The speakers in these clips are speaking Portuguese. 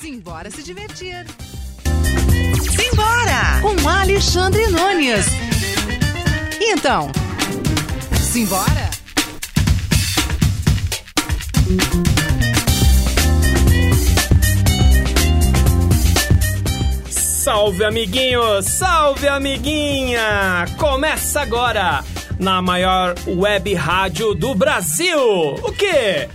Simbora se divertir. Simbora! Com Alexandre Nunes. E então, simbora? Salve amiguinho, salve amiguinha! Começa agora na maior web rádio do Brasil. O quê?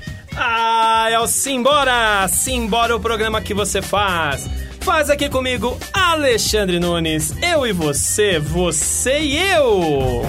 Ah, é o Simbora! Simbora o programa que você faz. Faz aqui comigo Alexandre Nunes. Eu e você, você e eu.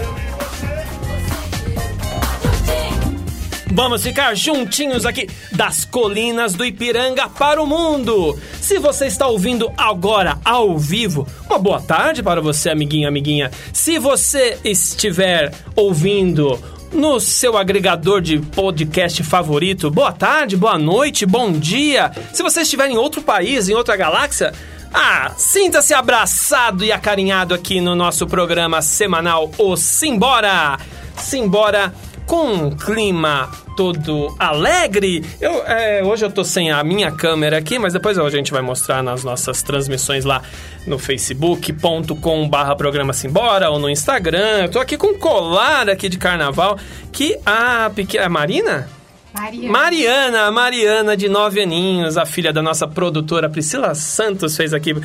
Vamos ficar juntinhos aqui das colinas do Ipiranga para o mundo. Se você está ouvindo agora ao vivo, uma boa tarde para você, amiguinho, amiguinha. Se você estiver ouvindo no seu agregador de podcast favorito, boa tarde, boa noite, bom dia. Se você estiver em outro país, em outra galáxia, ah, sinta-se abraçado e acarinhado aqui no nosso programa semanal O Simbora. Simbora com um clima todo alegre. Eu, é, hoje eu tô sem a minha câmera aqui, mas depois a gente vai mostrar nas nossas transmissões lá no facebook.com barra programa Simbora ou no Instagram. Eu tô aqui com um colar aqui de carnaval que a pequena... Marina? Mariana. Mariana, Mariana de nove aninhos, a filha da nossa produtora Priscila Santos fez aqui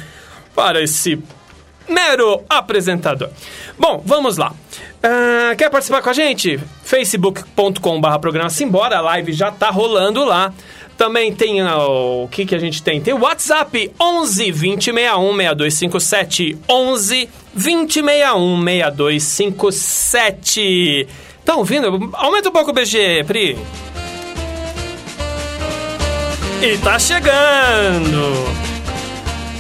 para esse mero apresentador. Bom, vamos lá. Uh, quer participar com a gente? facebook.com.br programa Simbora, a live já tá rolando lá. Também tem uh, o que que a gente tem? Tem o WhatsApp 11 20 61 6257 11 20 61 6257. Tá ouvindo? Aumenta um pouco o BG, Pri. E tá chegando!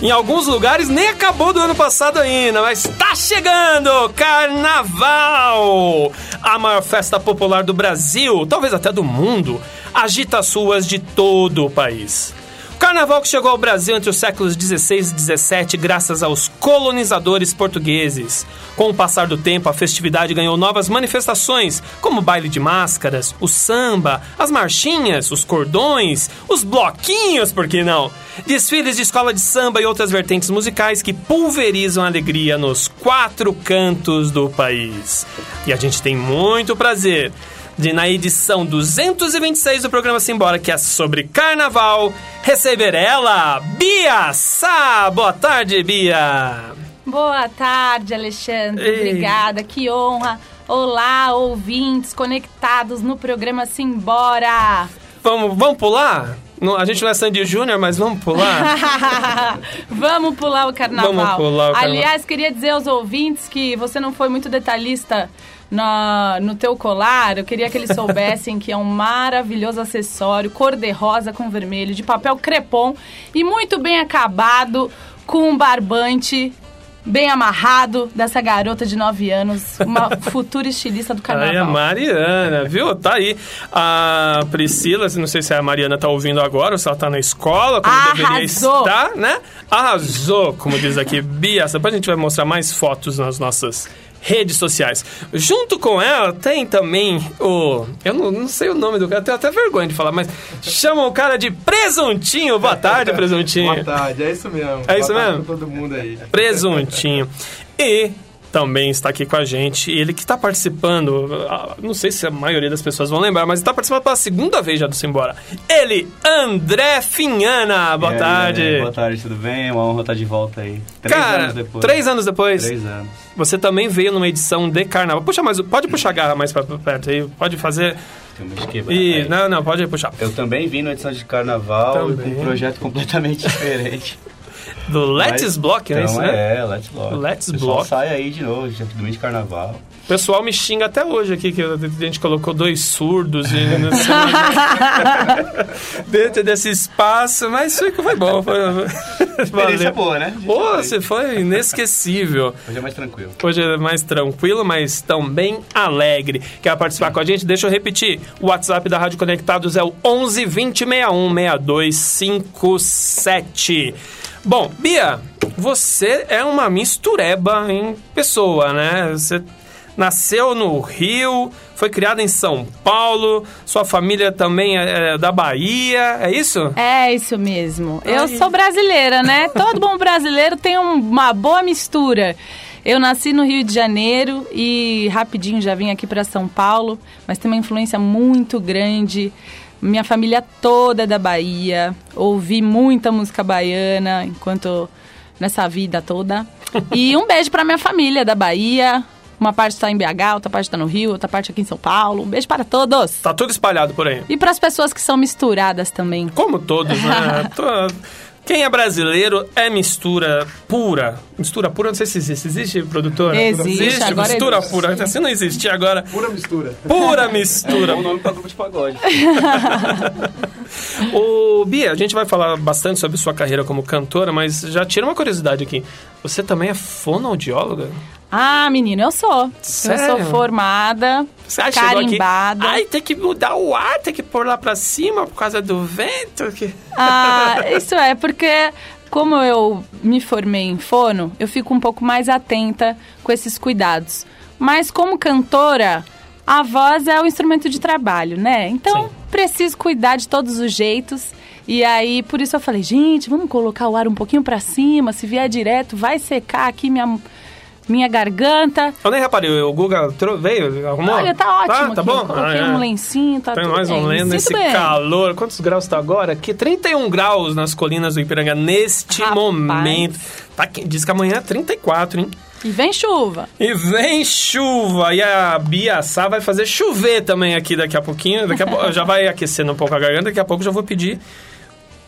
Em alguns lugares nem acabou do ano passado ainda, mas tá chegando! Carnaval! A maior festa popular do Brasil, talvez até do mundo, agita as ruas de todo o país. Carnaval que chegou ao Brasil entre os séculos 16 e 17 graças aos colonizadores portugueses. Com o passar do tempo, a festividade ganhou novas manifestações, como o baile de máscaras, o samba, as marchinhas, os cordões, os bloquinhos, por que não? Desfiles de escola de samba e outras vertentes musicais que pulverizam a alegria nos quatro cantos do país. E a gente tem muito prazer de, na edição 226 do programa Simbora, que é sobre carnaval, receber ela, Bia Sá. Boa tarde, Bia. Boa tarde, Alexandre. Ei. Obrigada, que honra. Olá, ouvintes conectados no programa Simbora. Vamos, vamos pular? Não, a gente não é Sandy Júnior, mas vamos pular? Vamos pular o carnaval. Vamos pular o carnaval. Aliás, queria dizer aos ouvintes que você não foi muito detalhista na, no teu colar. Eu queria que eles soubessem que é um maravilhoso acessório cor-de-rosa com vermelho, de papel crepom e muito bem acabado, com um barbante bem amarrado dessa garota de 9 anos, uma futura estilista do carnaval. Aí a Mariana, viu? Tá aí. A Priscila, não sei se a Mariana tá ouvindo agora ou se ela tá na escola, como deveria Arrasou! estar, né? Arrasou, como diz aqui Bia. Depois a gente vai mostrar mais fotos nas nossas redes sociais. Junto com ela tem também o... Eu não, não sei o nome do cara, tenho até vergonha de falar, mas chamam o cara de Presuntinho. Boa tarde, Presuntinho. Boa tarde, é isso mesmo. É isso Boa tarde mesmo? todo mundo aí. Presuntinho. E também está aqui com a gente. Ele que está participando, ah, não sei se a maioria das pessoas vão lembrar, mas está participando pela segunda vez já do Simbora. Ele, André Finhana. Boa aí, tarde. boa tarde, tudo bem? Uma honra estar de volta aí. Três Cara, anos depois. três anos depois, Três anos. você também veio numa edição de carnaval. Puxa, mais, pode puxar a garra mais pra perto aí, pode fazer. Tem uma esquiva. E, não, não, pode puxar. Eu também vim na edição de carnaval Também. com um projeto completamente diferente. Do Let's Mas- Block, é então, isso, né? É, Let's Block. Let's Block. sai aí de novo, já domingo de carnaval. O pessoal me xinga até hoje aqui, que a gente colocou dois surdos e dentro desse espaço, mas foi, foi bom. Foi, Experiência boa, né? Pô, você foi inesquecível. Hoje é mais tranquilo. Hoje é mais tranquilo, mas também alegre. Quer participar com a gente? Deixa eu repetir. O WhatsApp da Rádio Conectados é o 11 20 61 6257. Bom, Bia, você é uma mistureba em pessoa, né? Você nasceu no Rio, foi criada em São Paulo, sua família também é é da Bahia, é isso? É isso mesmo. Eu Ai. sou brasileira, né? Todo bom brasileiro tem um- uma boa mistura. Eu nasci no Rio de Janeiro e rapidinho já vim aqui para São Paulo, mas tem uma influência muito grande. Minha família toda é da Bahia. Ouvi muita música baiana enquanto nessa vida toda. E um beijo para minha família da Bahia. Uma parte está em BH, outra parte está no Rio, outra parte aqui em São Paulo. Um beijo para todos. Tá tudo espalhado por aí. E para as pessoas que são misturadas também. Como todos, né? Quem é brasileiro é mistura pura. Mistura pura, não sei se existe. Existe, produtor? Existe, agora mistura existe. pura. Se não existir agora, Pura mistura. pura mistura. É um nome pra grupo de pagode. Ô, Bia, a gente vai falar bastante sobre sua carreira como cantora, mas já tira uma curiosidade aqui. Você também é fonoaudióloga? Ah, menino, eu sou. Sério? Eu sou formada, Você ah, chegou aqui, carimbada. Ai, tem que mudar o ar, tem que pôr lá pra cima por causa do vento. Que... Ah, isso é, porque como eu me formei em fono, eu fico um pouco mais atenta com esses cuidados. Mas como cantora, a voz é o instrumento de trabalho, né? Então, Sim. preciso cuidar de todos os jeitos. E aí, por isso eu falei, gente, vamos colocar o ar um pouquinho pra cima, se vier direto, vai secar aqui minha, minha garganta. Eu nem reparei, o Guga veio, arrumou? Olha, tá ótimo Tá, tá aqui. bom? Coloquei Ah, é. um lencinho, tá Tem tudo mais um sinto nesse bem. calor. Quantos graus tá agora? Aqui, 31 graus nas colinas do Ipiranga neste Rapaz. momento. Tá, que- diz que amanhã é 34, hein? E vem chuva. E vem chuva! E a Bia Sá vai fazer chover também aqui daqui a pouquinho. Daqui a pouco já vai aquecendo um pouco a garganta. Daqui a pouco já vou pedir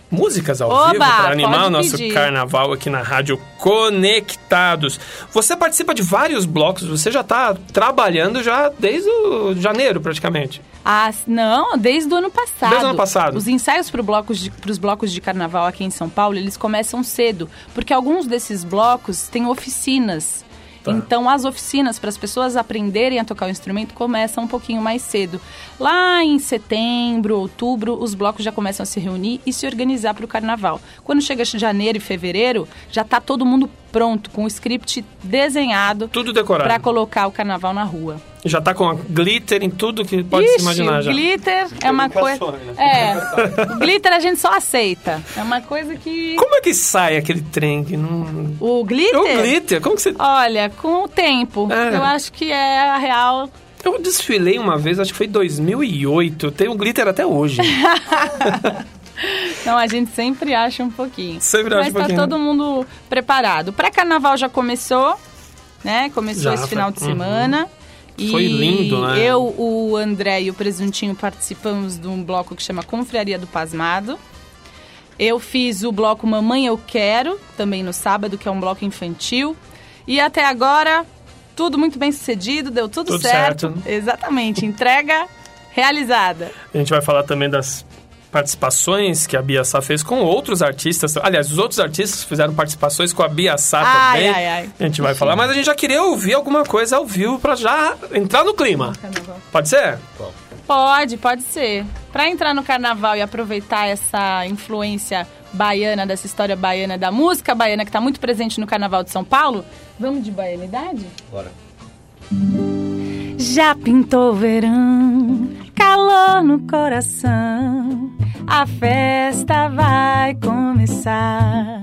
músicas ao Oba, vivo para animar o nosso pedir. carnaval aqui na Rádio Conectados. Você participa de vários blocos, você já está trabalhando já desde o janeiro praticamente. Ah, não, desde o ano passado. Desde o ano passado. Os ensaios para blocos os blocos de carnaval aqui em São Paulo, eles começam cedo, porque alguns desses blocos têm oficinas. Então, as oficinas para as pessoas aprenderem a tocar o instrumento começam um pouquinho mais cedo. Lá em setembro, outubro, os blocos já começam a se reunir e se organizar para o carnaval. Quando chega janeiro e fevereiro, já está todo mundo pronto, com o script desenhado Tudo decorado. para colocar o carnaval na rua. Já tá com glitter em tudo que pode se Ixi, imaginar o já. glitter é uma coisa. Provocações, É, o glitter a gente só aceita. É uma coisa que. Como é que sai aquele trem que não... O glitter? O glitter, como que você... Olha, com o tempo. É. Eu acho que é a real. Eu desfilei uma vez, acho que foi em 2008. Tem o glitter até hoje. Então a gente sempre acha um pouquinho. Sempre acha Mas um tá pouquinho. todo mundo preparado. Pré-carnaval já começou, né? Começou Já, esse foi. final de Uhum. semana. E Foi lindo, né? Eu, o André e o Presuntinho participamos de um bloco que chama Confraria do Pasmado. Eu fiz o bloco Mamãe Eu Quero, também no sábado, que é um bloco infantil. E até agora, tudo muito bem sucedido, deu tudo, Tudo certo. certo. Exatamente, entrega realizada. A gente vai falar também das participações que a Bia Sá fez com outros artistas. Aliás, os outros artistas fizeram participações com a Bia Sá Ai, também. ai, ai. A gente vai falar, mas a gente já queria ouvir alguma coisa ao vivo pra já entrar no clima. Pode ser? Pode, pode ser. Pra entrar no carnaval e aproveitar essa influência baiana, dessa história baiana, da música baiana que tá muito presente no carnaval de São Paulo, vamos de baianidade? Bora. Já pintou o verão, calor no coração, a festa vai começar.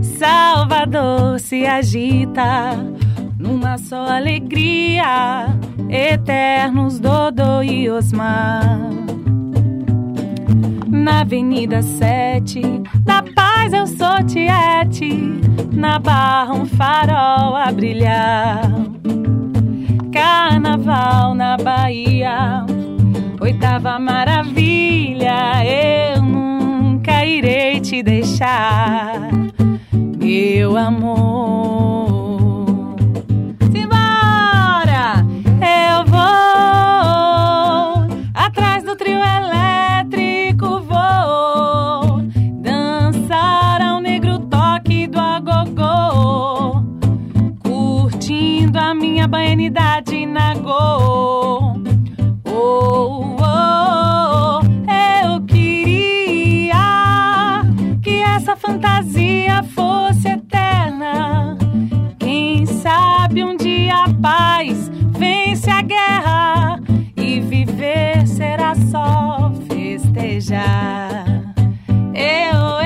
Salvador se agita numa só alegria, eternos Dodô e Osmar. Na Avenida 7, da paz eu sou tiete, na barra um farol a brilhar. Carnaval na Bahia, oitava maravilha, eu nunca irei te deixar, meu amor. Simbora! Eu vou atrás do trio elétrico, vou dançar ao negro toque do agogô curtindo a minha baianidade na go. fosse eterna, quem sabe um dia a paz vence a guerra e viver será só festejar. Eu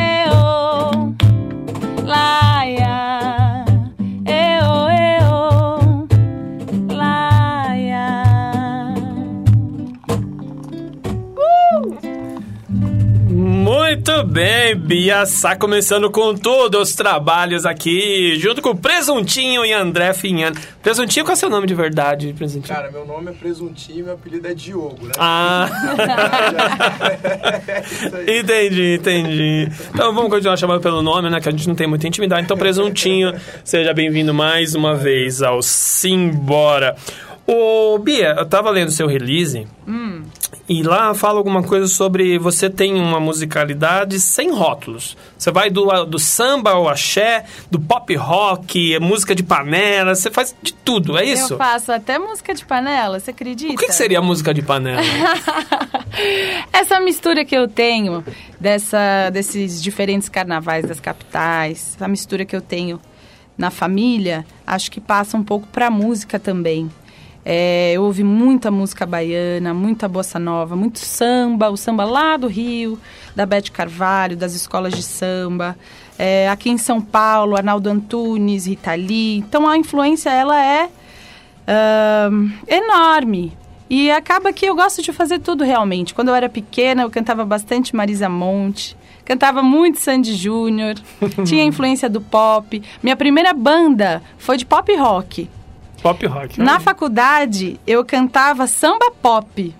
bem, Bia Sá começando com todos os trabalhos aqui, junto com o Presuntinho e André Finhano. Presuntinho, qual é o seu nome de verdade, Presuntinho? Cara, meu nome é Presuntinho e meu apelido é Diogo, né? Ah, aí. entendi, entendi. Então vamos continuar chamando pelo nome, né? Que a gente não tem muita intimidade. Então, Presuntinho, seja bem-vindo mais uma vez ao Simbora. Ô, Bia, eu tava lendo seu release. E lá fala alguma coisa sobre você tem uma musicalidade sem rótulos. Você vai do, do samba ao axé, do pop rock, música de panela, você faz de tudo, é isso? Eu faço até música de panela, você acredita? O que, que seria música de panela? Essa mistura que eu tenho dessa, desses diferentes carnavais das capitais, essa mistura que eu tenho na família, acho que passa um pouco pra música também. É, eu ouvi muita música baiana, muita bossa nova, muito samba, o samba lá do Rio, da Bete Carvalho, das escolas de samba. É, aqui em São Paulo, Arnaldo Antunes, Rita Lee. Então a influência ela é ahn, enorme. E acaba que eu gosto de fazer tudo realmente. Quando eu era pequena, eu cantava bastante Marisa Monte, cantava muito Sandy Júnior, tinha influência do pop. Minha primeira banda foi de pop rock. Pop rock. Na faculdade, eu cantava samba pop.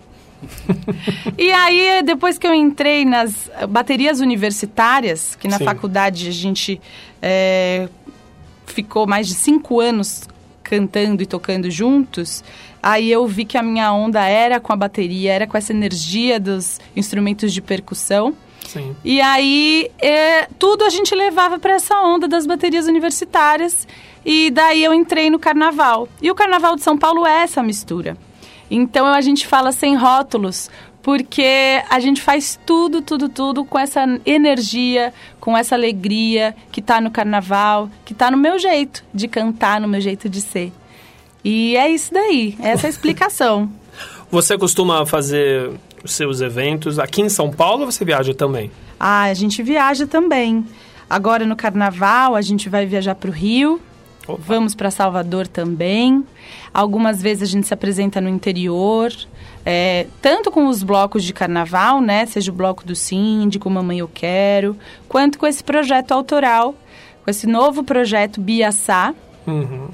e aí, depois que eu entrei nas baterias universitárias, que na Sim. faculdade a gente é, ficou mais de cinco anos cantando e tocando juntos, aí eu vi que a minha onda era com a bateria, era com essa energia dos instrumentos de percussão. Sim. E aí, é, tudo a gente levava para essa onda das baterias universitárias. E daí eu entrei no carnaval. E o carnaval de São Paulo é essa mistura. Então a gente fala sem rótulos, porque a gente faz tudo, tudo, tudo com essa energia, com essa alegria que tá no carnaval, que tá no meu jeito de cantar, no meu jeito de ser. E é isso daí, essa é a explicação. Você costuma fazer os seus eventos aqui em São Paulo ou você viaja também? Ah, a gente viaja também. Agora no carnaval a gente vai viajar para o Rio, Opa. vamos para Salvador também. Algumas vezes a gente se apresenta no interior, é, tanto com os blocos de carnaval, né? Seja o bloco do Síndico, Mamãe Eu Quero, quanto com esse projeto autoral, com esse novo projeto Biaçá. Uhum.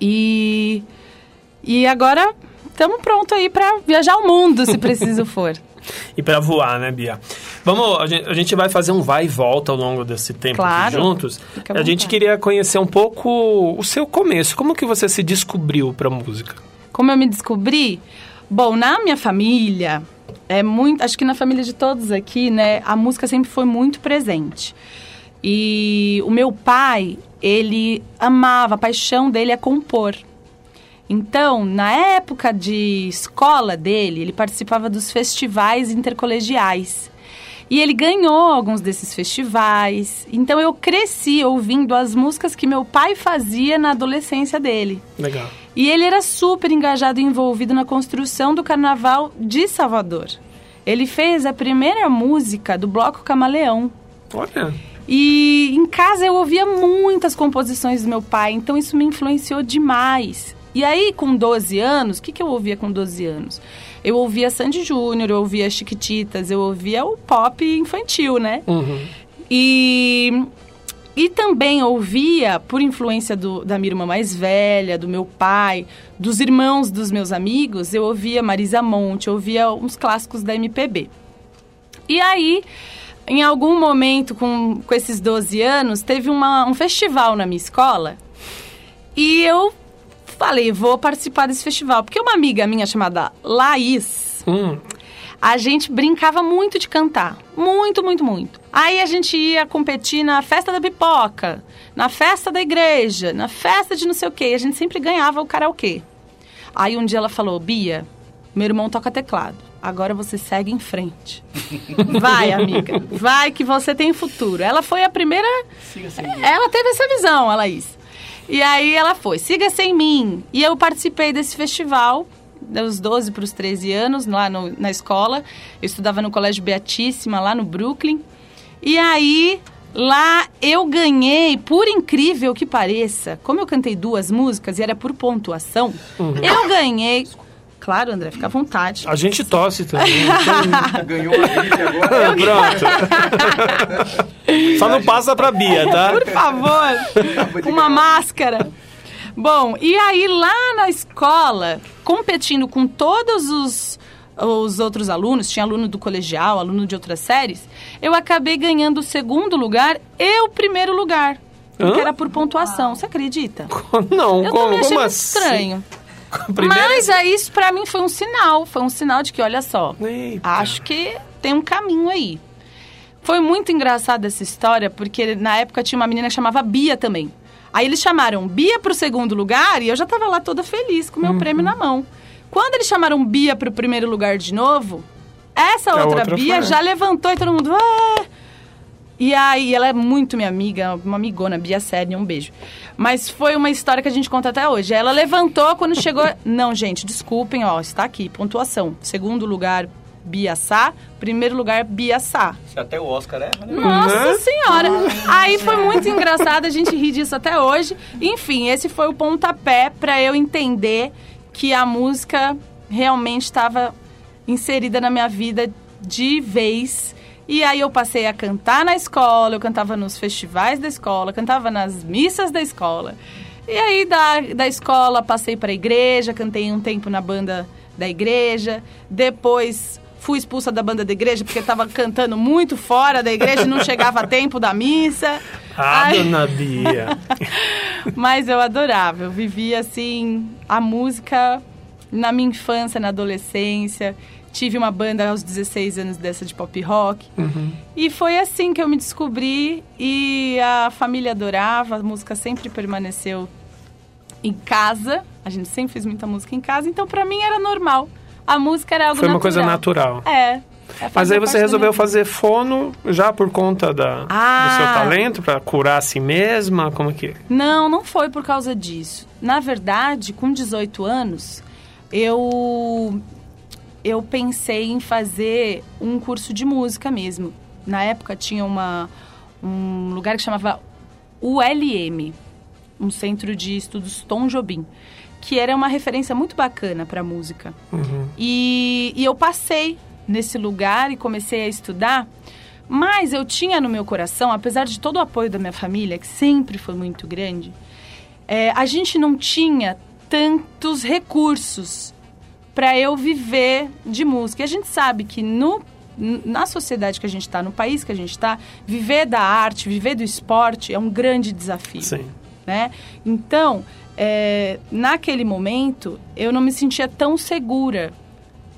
E, e agora estamos prontos aí para viajar o mundo, se preciso for. E pra voar, né, Bia? Vamos, a gente, a gente vai fazer um vai e volta ao longo desse tempo Claro. juntos. A gente queria conhecer um pouco o seu começo. Como que você se descobriu pra música? Como eu me descobri? Bom, na minha família, é muito, acho que na família de todos aqui, né, a música sempre foi muito presente. E o meu pai, ele amava, a paixão dele é compor. Então, na época de escola dele, ele participava dos festivais intercolegiais. E ele ganhou alguns desses festivais. Então eu cresci ouvindo as músicas que meu pai fazia na adolescência dele. Legal. E ele era super engajado e envolvido na construção do carnaval de Salvador. Ele fez a primeira música do Bloco Camaleão. Olha, E em casa eu ouvia muitas composições do meu pai, então isso me influenciou demais. E aí, com 12 anos, o que, que eu ouvia com 12 anos? Eu ouvia Sandy Júnior, eu ouvia Chiquititas, eu ouvia o pop infantil, né? uhum. E, e também ouvia, por influência do- da minha irmã mais velha, do meu pai, dos irmãos dos meus amigos, eu ouvia Marisa Monte, eu ouvia uns clássicos da MPB. E aí, em algum momento, com, com esses 12 anos, teve uma- um festival na minha escola e eu falei, vou participar desse festival. Porque uma amiga minha chamada Laís, Hum, a gente brincava muito de cantar. Muito, muito, muito. Aí a gente ia competir na festa da pipoca, na festa da igreja, na festa de não sei o quê. E a gente sempre ganhava o karaokê. Aí um dia ela falou, Bia, meu irmão toca teclado. Agora você segue em frente. Vai, amiga. Vai que você tem futuro. Ela foi a primeira ela teve essa visão, a Laís. E aí ela foi, siga sem mim. E eu participei desse festival, dos 12 para os 13 anos, lá no- na escola. Eu estudava no Colégio Beatíssima, lá no Brooklyn. E aí, lá eu ganhei, por incrível que pareça, como eu cantei duas músicas e era por pontuação, eu ganhei Claro, André, fica à vontade. A gente tosse também. Ganhou uma gripe agora. Pronto. Só não passa pra Bia, tá? Por favor, uma máscara. Bom, e aí lá na escola, competindo com todos os, os outros alunos, tinha aluno do colegial, aluno de outras séries, eu acabei ganhando o segundo lugar e o primeiro lugar. Hã? Que era por pontuação, você acredita? Não, Eu como, achei como muito assim? estranho. Mas aí isso pra mim foi um sinal, foi um sinal de que, olha só, Eita. acho que tem um caminho aí. Foi muito engraçada essa história, porque na época tinha uma menina que chamava Bia também. Aí eles chamaram Bia pro segundo lugar e eu já tava lá toda feliz com o meu Uhum. prêmio na mão. Quando eles chamaram Bia pro primeiro lugar de novo, essa A outra, outra Bia foi. já levantou e todo mundo. "Ah!" E aí, ela é muito minha amiga, uma amigona, Bia Sérnia, um beijo. Mas foi uma história que a gente conta até hoje. Ela levantou quando chegou. Não, gente, desculpem, ó, está aqui, pontuação. Segundo lugar, Bia Sá. Primeiro lugar, Bia Sá. Se até o Oscar erra, né? Nossa Uhum. senhora! Aí foi muito engraçado, a gente ri disso até hoje. Enfim, esse foi o pontapé para eu entender que a música realmente estava inserida na minha vida de vez. E aí eu passei a cantar na escola, eu cantava nos festivais da escola, cantava nas missas da escola. E aí da, da escola passei para a igreja, cantei um tempo na banda da igreja. Depois fui expulsa da banda da igreja porque estava cantando muito fora da igreja e não chegava a tempo da missa. Ah, Ai, dona Bia. mas eu adorava, eu vivia assim a música na minha infância, na adolescência. Tive uma banda aos 16 anos dessa de pop rock. E foi assim que eu me descobri e a família adorava, a música sempre permaneceu em casa. A gente sempre fez muita música em casa, então pra mim era normal. A música era algo Foi uma natural. coisa natural. É. Mas aí você resolveu fazer fono já por conta da, Ah. do seu talento, pra curar a si mesma? Como que? Não, não foi por causa disso. Na verdade, com 18 anos, eu eu pensei em fazer um curso de música mesmo. Na época tinha uma um lugar que chamava ULM, um centro de estudos Tom Jobim, que era uma referência muito bacana para música. E, e eu passei nesse lugar e comecei a estudar. Mas eu tinha no meu coração, apesar de todo o apoio da minha família, que sempre foi muito grande, é, a gente não tinha tantos recursos para eu viver de música. E a gente sabe que no, na sociedade que a gente está, no país que a gente está, viver da arte, viver do esporte é um grande desafio Sim. né? Então, é, naquele momento, eu não me sentia tão segura,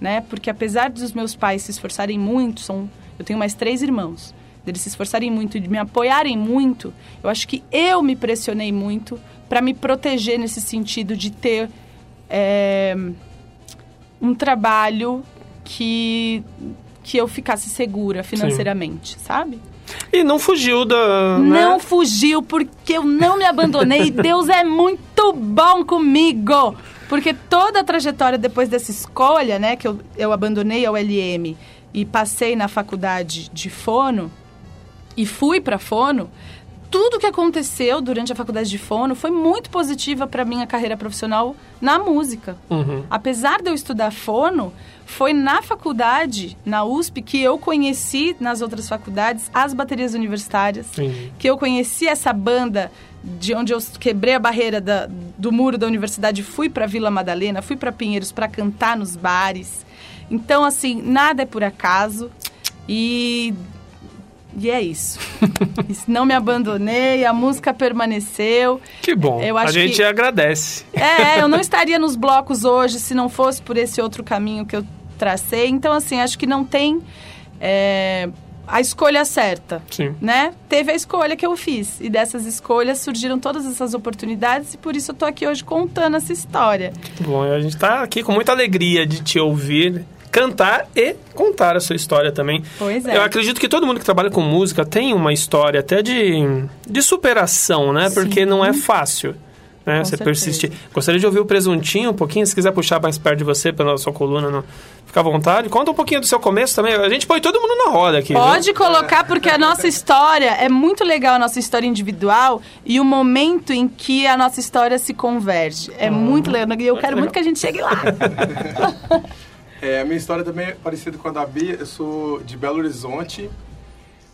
né? Porque apesar dos meus pais se esforçarem muito, são, eu tenho mais três irmãos, deles se esforçarem muito e de me apoiarem muito, eu acho que eu me pressionei muito para me proteger nesse sentido de ter é, um trabalho que que eu ficasse segura financeiramente, sabe? E não fugiu da. né? Não fugiu porque eu não me abandonei Deus é muito bom comigo. Porque toda a trajetória depois dessa escolha, né, que eu, eu abandonei a ULM e passei na faculdade de fono e fui para fono, tudo que aconteceu durante a faculdade de fono foi muito positiva para minha carreira profissional na música. Uhum. Apesar de eu estudar fono, foi na faculdade, na USP, que eu conheci nas outras faculdades as baterias universitárias, Entendi. que eu conheci essa banda de onde eu quebrei a barreira da- do muro da universidade, fui para Vila Madalena, fui para Pinheiros para cantar nos bares. Então, assim, nada é por acaso e e é isso. Não me abandonei, a música permaneceu. Que bom. Eu a acho gente que- agradece. É, eu não estaria nos blocos hoje se não fosse por esse outro caminho que eu tracei. Então, assim, acho que não tem é, a escolha certa, Sim. né? Teve a escolha que eu fiz. E dessas escolhas surgiram todas essas oportunidades e por isso eu tô aqui hoje contando essa história. Que bom. A gente tá aqui com muita alegria de te ouvir cantar e contar a sua história também. Pois é. Eu acredito que todo mundo que trabalha com música tem uma história até de, de superação, né? Porque não é fácil. Né? Com Você certeza. persistir. Gostaria de ouvir o presuntinho um pouquinho, se quiser puxar mais perto de você pela sua coluna, não. fica à vontade. Conta um pouquinho do seu começo também. A gente põe todo mundo na roda aqui. viu? Pode colocar, porque a nossa história é muito legal, a nossa história individual e o momento em que a nossa história se converge. É muito legal. E eu quero muito que a gente chegue lá. É, a minha história também é parecida com a da Bia. Eu sou de Belo Horizonte,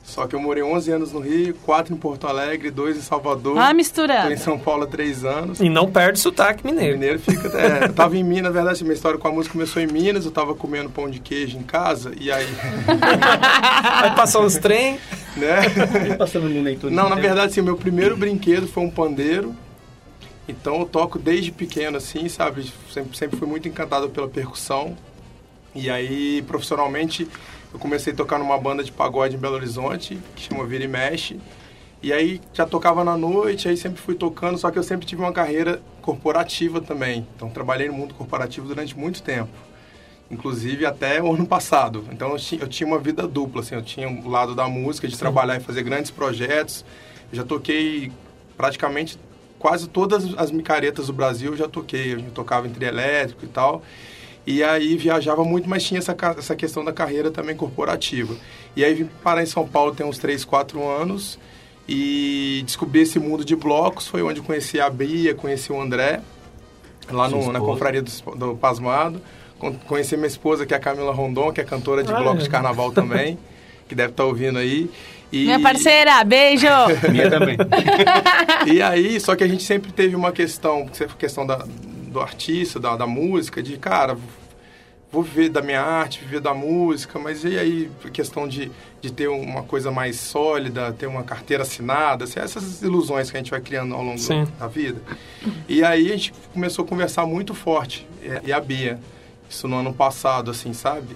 só que eu morei 11 anos no Rio, 4 em Porto Alegre, 2 em Salvador. Ah, Tô misturando. em São Paulo há 3 anos. E não perde sotaque O mineiro. Mineiro fica. É, eu tava em Minas, na verdade, minha história com a música começou em Minas, eu tava comendo pão de queijo em casa, e aí. Vai passar uns trem. né? Passando no leitor. Não, na verdade, assim, o meu primeiro brinquedo foi um pandeiro. Então eu toco desde pequeno, assim, sabe? Sempre, sempre fui muito encantado pela percussão. E aí, profissionalmente, eu comecei a tocar numa banda de pagode em Belo Horizonte, que chama Vira e Mexe. E aí já tocava na noite, aí sempre fui tocando, só que eu sempre tive uma carreira corporativa também. Então trabalhei no mundo corporativo durante muito tempo. Inclusive até o ano passado. Então eu tinha, eu tinha uma vida dupla, assim, eu tinha o lado da música, de trabalhar e fazer grandes projetos. Eu já toquei praticamente quase todas as micaretas do Brasil, eu já toquei. Eu tocava em trio elétrico e tal. E aí viajava muito, mas tinha essa, essa questão da carreira também corporativa. E aí vim parar em São Paulo tem uns 3, 4 anos e descobri esse mundo de blocos. Foi onde conheci a Bia, conheci o André, lá no, na confraria do, do Pasmado. Con- Conheci minha esposa, que é a Camila Rondon, que é cantora de Ah, blocos é. de carnaval também, que deve estar ouvindo aí. E, Minha parceira, beijo! Minha também. e aí, só que a gente sempre teve uma questão, questão da, do artista, da, da música, de, cara, vou viver da minha arte, viver da música, mas e aí, a questão de, de ter uma coisa mais sólida, ter uma carteira assinada, assim, essas ilusões que a gente vai criando ao longo Sim. da vida. E aí a gente começou a conversar muito forte, e- e a Bia, isso no ano passado, assim, sabe?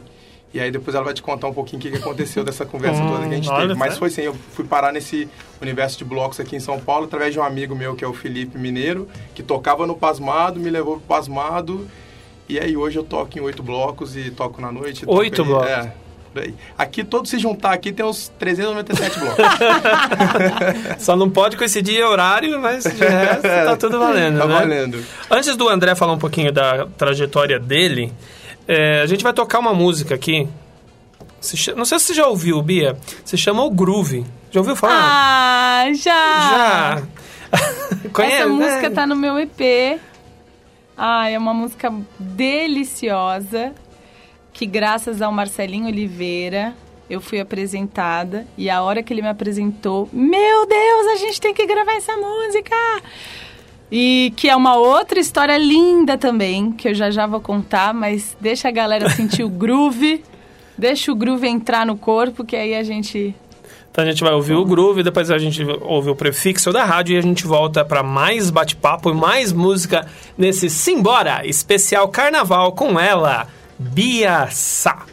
E aí depois ela vai te contar um pouquinho o que, que aconteceu dessa conversa Hum, toda que a gente olha, teve. Mas foi assim, eu fui parar nesse universo de blocos aqui em São Paulo através de um amigo meu que é o Felipe Mineiro, que tocava no Pasmado, me levou pro Pasmado. E aí hoje eu toco em oito blocos e toco na noite. Oito aí- blocos? É. Aqui, todos se juntar aqui, tem uns 397 blocos. Só não pode coincidir horário, mas de resto tá tudo valendo, tá né? valendo. Antes do André falar um pouquinho da trajetória dele, é, a gente vai tocar uma música aqui. Se não sei se você já ouviu, Bia. Se chama O Groove. Já ouviu falar? Ah, já! Já. Conhece? Essa música né? tá no meu EP. Ah, é uma música deliciosa que graças ao Marcelinho Oliveira eu fui apresentada e a hora que ele me apresentou, meu Deus, a gente tem que gravar essa música. E que é uma outra história linda também, que eu já já vou contar, mas deixa a galera sentir o groove, deixa o groove entrar no corpo, que aí a gente Então a gente vai ouvir o groove, depois a gente ouve o prefixo da rádio e a gente volta para mais bate-papo e mais música nesse Simbora especial carnaval com ela, Bia Sá.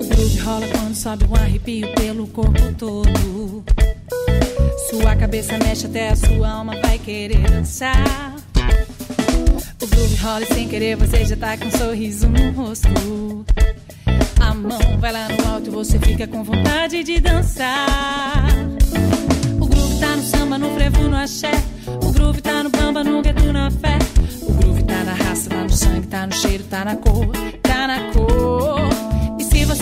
O groove rola quando sobe um arrepio pelo corpo todo. Sua cabeça mexe até a sua alma vai querer dançar. O groove rola e sem querer você já tá com um sorriso no rosto. A mão vai lá no alto e você fica com vontade de dançar. O groove tá no samba, no frevo, no axé. O groove tá no bamba, no gueto, na fé. O groove tá na raça, tá no sangue, tá no cheiro, tá na cor, tá na cor.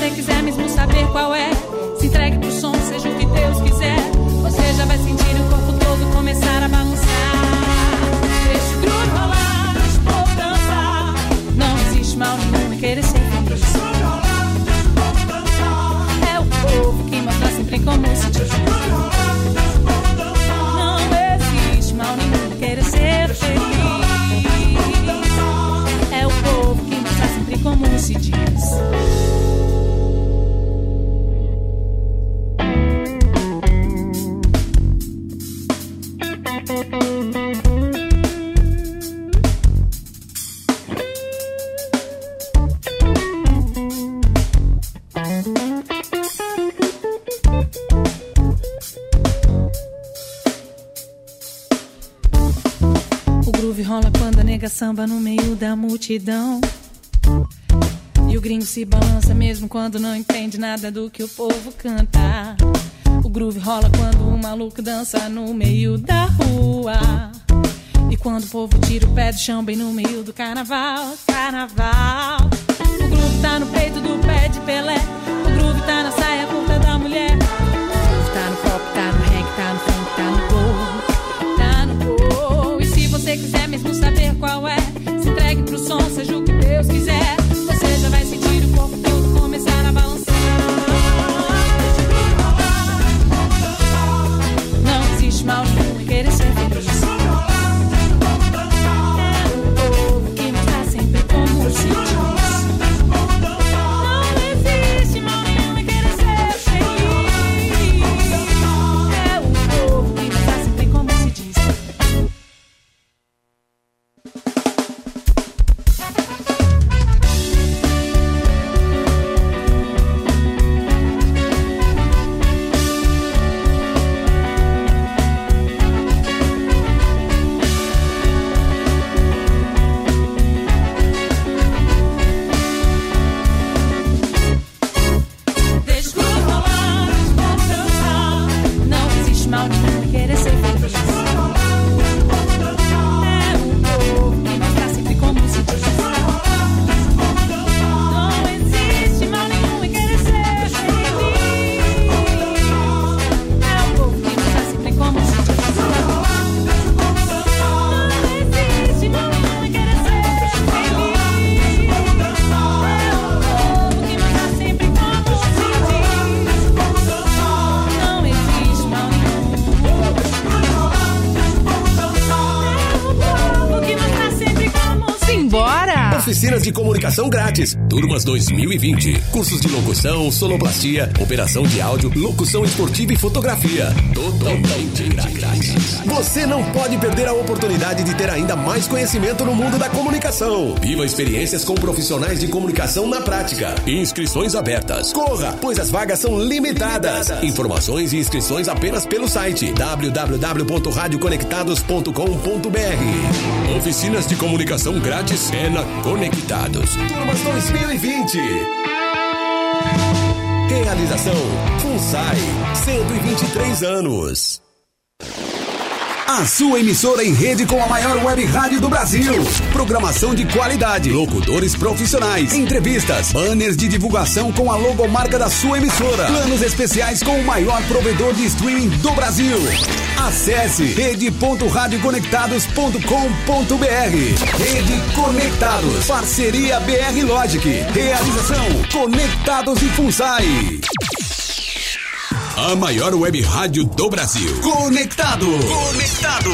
Você quiser mesmo saber qual é, se entregue pro som, seja o que Deus quiser. Você já vai sentir o corpo todo começar a balançar. Deixa o groove rolar, povo dançar. Não existe mal nenhum multidão. E o gringo se balança mesmo quando não entende nada do que o povo canta. O groove rola quando o maluco dança no meio da rua. E quando o povo tira o pé do chão bem no meio do carnaval, carnaval. O groove tá no peito do pé de Pelé. O groove tá na saia curta da mulher. O groove tá no pop, tá no reggae, tá no funk, tá no gol. Tá no gol. E se você quiser mesmo saber qual é, Deus quiser. Você já vai sentir o corpo todo começar a balançar. Não existe mal nenhum em querer ser feliz. É o povo que mostra sempre como se Oficinas de comunicação grátis. Turmas 2020. Cursos de locução, sonoplastia, operação de áudio, locução esportiva e fotografia. Totalmente grátis. Você não pode perder a oportunidade de ter ainda mais conhecimento no mundo da comunicação. Viva experiências com profissionais de comunicação na prática. Inscrições abertas. Corra, pois as vagas são limitadas. Informações e inscrições apenas pelo site www.radioconectados.com.br. Oficinas de comunicação grátis é na Conectados. Turmas 2020. Realização FUNSAI, 123 anos. A sua emissora em rede com a maior web rádio do Brasil. Programação de qualidade, locutores profissionais, entrevistas, banners de divulgação com a logomarca da sua emissora, planos especiais com o maior provedor de streaming do Brasil. Acesse rede.radioconectados.com.br. Rede Conectados. Parceria BR Logic. Realização Conectados e FUNSAI. A maior web rádio do Brasil. Conectado. Conectado.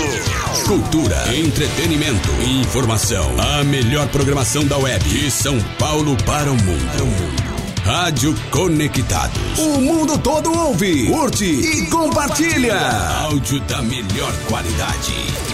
Cultura, entretenimento informação. A melhor programação da web. De São Paulo para o mundo. Rádio Conectados. O mundo todo ouve, curte e compartilha. Áudio da melhor qualidade.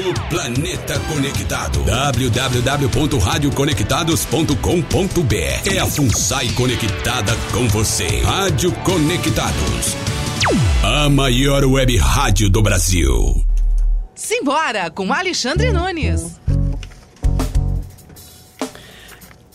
O planeta conectado. www.radioconectados.com.br É a FUNSAI conectada com você. Rádio Conectados. A maior web rádio do Brasil. Simbora com Alexandre Nunes.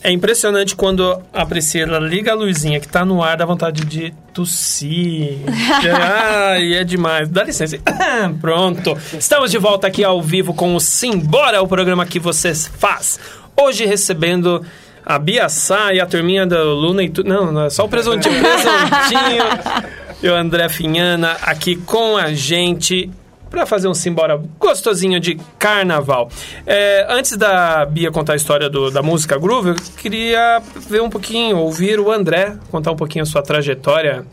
É impressionante quando a Priscila liga a luzinha que tá no ar, dá vontade de tossir. Ai, é demais. Dá licença. Pronto. Estamos de volta aqui ao vivo com o Simbora, o programa que você faz. Hoje recebendo a Bia Sá e a turminha da Luna e tudo. Não, não, é só o presuntinho. presuntinho. e o André Finhana aqui com a gente pra fazer um simbora gostosinho de carnaval. É, antes da Bia contar a história do- da música Groove, eu queria ver um pouquinho, ouvir o André contar um pouquinho a sua trajetória,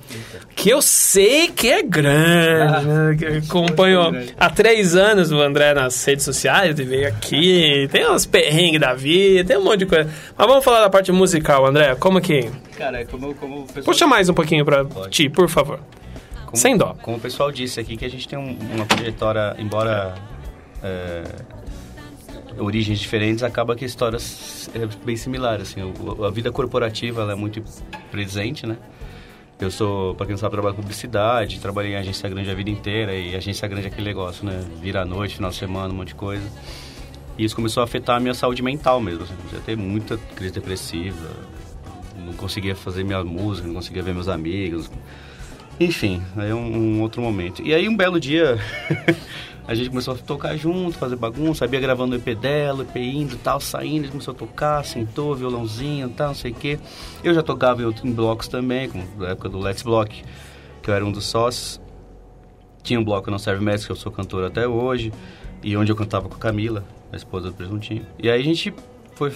que eu sei que é grande, né? Que grande. há três anos o André nas redes sociais, ele veio aqui, tem uns perrengues da vida, tem um monte de coisa. Mas vamos falar da parte musical, André, como que... Cara, como, como. Puxa mais um pouquinho pra Pode. ti, por favor. Como- sem dó. Como o pessoal disse aqui, que a gente tem um- uma trajetória, embora... é, origens diferentes, acaba que a história é bem similar, assim. O- a vida corporativa, ela é muito presente, né? Eu sou, pra quem não sabe, trabalho com publicidade, trabalhei em agência grande a vida inteira, e agência grande é aquele negócio, né? Vira à noite, final de semana, um monte de coisa. E isso começou a afetar a minha saúde mental mesmo. Assim. A ter muita crise depressiva, não conseguia fazer minha música, não conseguia ver meus amigos. Enfim, aí é um, um outro momento. E aí um belo dia a gente começou a tocar junto, fazer bagunça, sabia gravando o EP dela, EP indo tal, saindo, ele começou a tocar, sentou, violãozinho tal, não sei o quê. Eu já tocava em, em blocos também, como na época do Let's Block, que eu era um dos sócios. Tinha um bloco no Serve Mestre, que eu sou cantor até hoje, e onde eu cantava com a Camila, a esposa do Presuntinho. E aí a gente foi,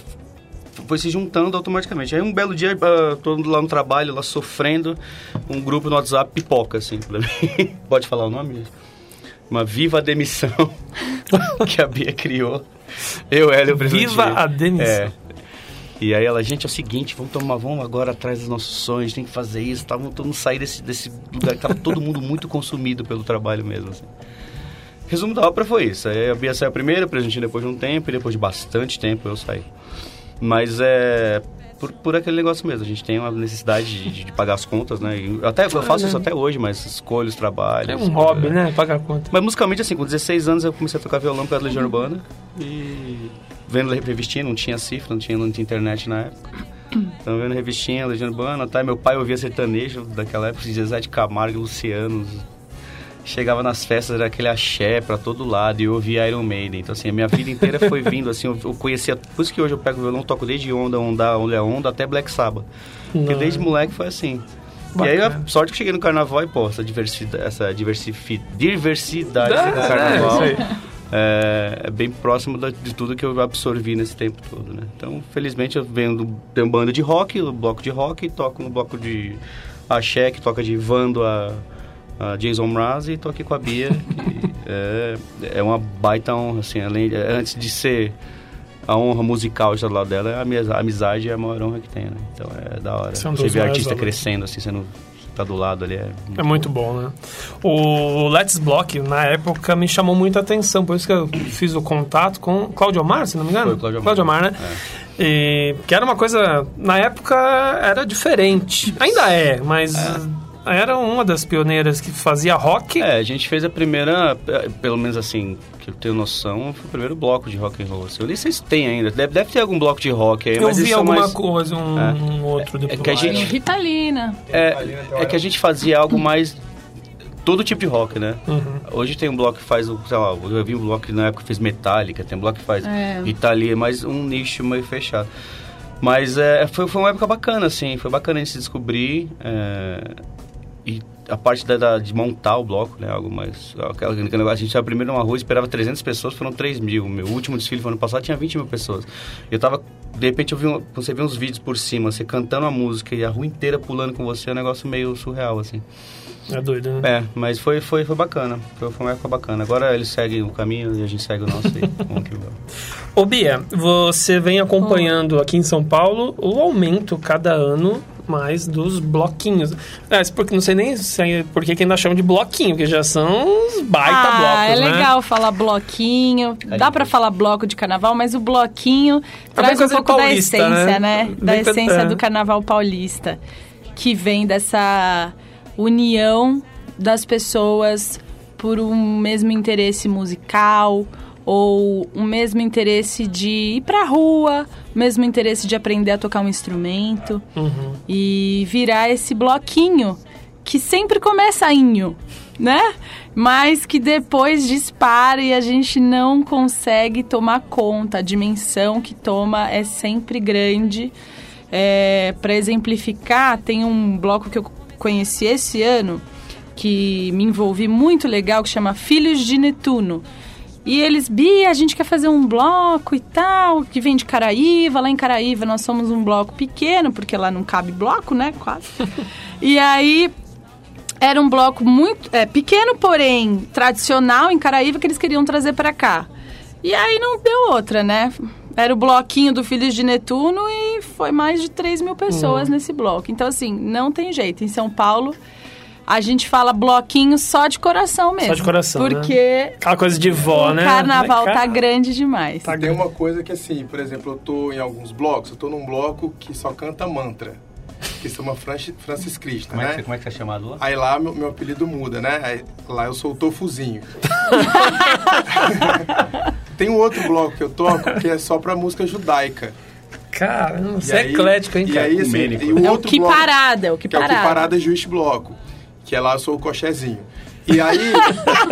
foi se juntando automaticamente. Aí um belo dia, ah, todo lá no trabalho, lá sofrendo, um grupo no WhatsApp pipoca, assim, pra mim. Pode falar o nome? Uma viva demissão que a Bia criou. Eu, ela e o Presuntinho. Viva a demissão. É. E aí ela, gente, é o seguinte, vamos tomar, vamos agora atrás dos nossos sonhos, tem que fazer isso, tá? vamos todo mundo sair desse, desse lugar que tava todo mundo muito consumido pelo trabalho mesmo, assim. Resumo da ópera foi isso. Aí a Bia saiu primeiro, o Presentinho depois de um tempo, e depois de bastante tempo eu saí. Mas é por, por aquele negócio mesmo, a gente tem uma necessidade de, de pagar as contas, né? E até, eu faço isso até hoje, mas escolho os trabalhos. É um hobby, é. né? Pagar conta. Mas musicalmente, assim, com 16 anos eu comecei a tocar violão por causa da Legião Urbana. E vendo revistinha, não tinha cifra, não tinha, não tinha internet na época. Então vendo revistinha, Legião Urbana, tá? Meu pai ouvia sertanejo daquela época, Zezé de Camargo, Luciano. Chegava nas festas, era aquele axé pra todo lado e eu ouvia Iron Maiden. Então, assim, a minha vida inteira foi vindo, assim, eu, eu conhecia... Por isso que hoje eu pego o violão, toco desde Onda, Onda, Onda, Onda até Black Sabbath. Porque desde moleque foi assim. E aí, Bacana. a sorte que eu cheguei no carnaval e, pô, essa diversidade, essa diversifi, diversidade É, do é, carnaval aí. é, é bem próximo da- de tudo que eu absorvi nesse tempo todo, né? Então, felizmente, eu venho do, tenho um banda de rock, um bloco de rock, toco no bloco de axé, que toca de Vando a, a Jason Mraz, e tô aqui com a Bia, que é, é uma baita honra, assim, além, é, antes de ser a honra musical estar do lado dela, a minha a amizade é a maior honra que tem, né? Então, é da hora. São Você vê artista honras. crescendo, assim, sendo tá do lado ali, é... É muito bom, né? O Let's Block, na época, me chamou muita atenção, por isso que eu fiz o contato com Cláudio Omar, se não me engano. Foi o Cláudio Omar. né? E, que era uma coisa, na época, era diferente. Ainda é, mas era uma das pioneiras que fazia rock. É, a gente fez a primeira, pelo menos assim, que eu tenho noção, foi o primeiro bloco de rock and roll. assim. Eu nem sei se tem ainda, deve, deve ter algum bloco de rock aí, eu mas vi são alguma mais- coisa, um, É. um outro depois. que a gente- Ritalina. É, é que a gente fazia algo mais... Todo tipo de rock, né? Uhum. Hoje tem um bloco que faz, sei lá, eu vi um bloco que na época fez Metallica, tem um bloco que faz É. Italia, mas um nicho meio fechado. Mas é, foi, foi uma época bacana, assim, foi bacana a gente se descobrir. é, e a parte da, da- de montar o bloco, né? Algo mais. Aquela, aquele negócio, a gente era primeiro numa rua, esperava 300 pessoas, foram 3 mil. Meu último desfile foi ano passado, tinha 20 mil pessoas. Eu tava. De repente eu vi um, você vê uns vídeos por cima, você cantando a música e a rua inteira pulando com você, é um negócio meio surreal, assim. É doido, né? É, mas foi, foi, foi bacana. Foi, foi uma época bacana. Agora eles seguem o caminho e a gente segue o nosso aí. Vamos que vamos. Ô Bia, você vem acompanhando aqui em São Paulo o aumento cada ano mais dos bloquinhos. É, porque não sei nem se é- por que ainda chamam de bloquinho, porque já são uns baita ah, blocos, é né? legal falar bloquinho. Dá pra falar bloco de carnaval, mas o bloquinho traz um pouco da paulista, essência, né? né? Da Bem essência é. do carnaval paulista. Que vem dessa união das pessoas por um mesmo interesse musical ou um mesmo interesse de ir pra rua, o mesmo interesse de aprender a tocar um instrumento Uhum. e virar esse bloquinho que sempre começa inho, né? Mas que depois dispara e a gente não consegue tomar conta. A dimensão que toma é sempre grande. É, Para exemplificar, tem um bloco que eu conheci esse ano que me envolvi muito legal, que chama Filhos de Netuno. E eles, Bia, a gente quer fazer um bloco e tal, que vem de Caraíva. Lá em Caraíva nós somos um bloco pequeno, porque lá não cabe bloco, né? Quase. e aí era um bloco muito é, pequeno, porém tradicional em Caraíva que eles queriam trazer para cá. E aí não deu outra, né? Era o bloquinho do Filhos de Netuno e foi mais de 3 mil pessoas nesse bloco. Então, assim, não tem jeito. Em São Paulo, a gente fala bloquinho só de coração mesmo. Só de coração, né? Porque Aquela coisa de vó, o né? carnaval tá Cara, grande demais. Tá Tem uma coisa que assim, por exemplo, eu tô em alguns blocos, eu tô num bloco que só canta mantra, que se chama Francis, Francis Cristo, Como é, né? que, como é que tá chamado lá? Aí lá meu, meu apelido muda, né? Aí, lá eu sou o Tofuzinho. Tem um outro bloco que eu toco que é só pra música judaica. Caramba, E você é eclético, hein, E cara? aí, assim, e o É o outro que bloco, parada, é o que que é o que parada. parada Juiz Bloco, que é lá eu sou o cochezinho. E aí,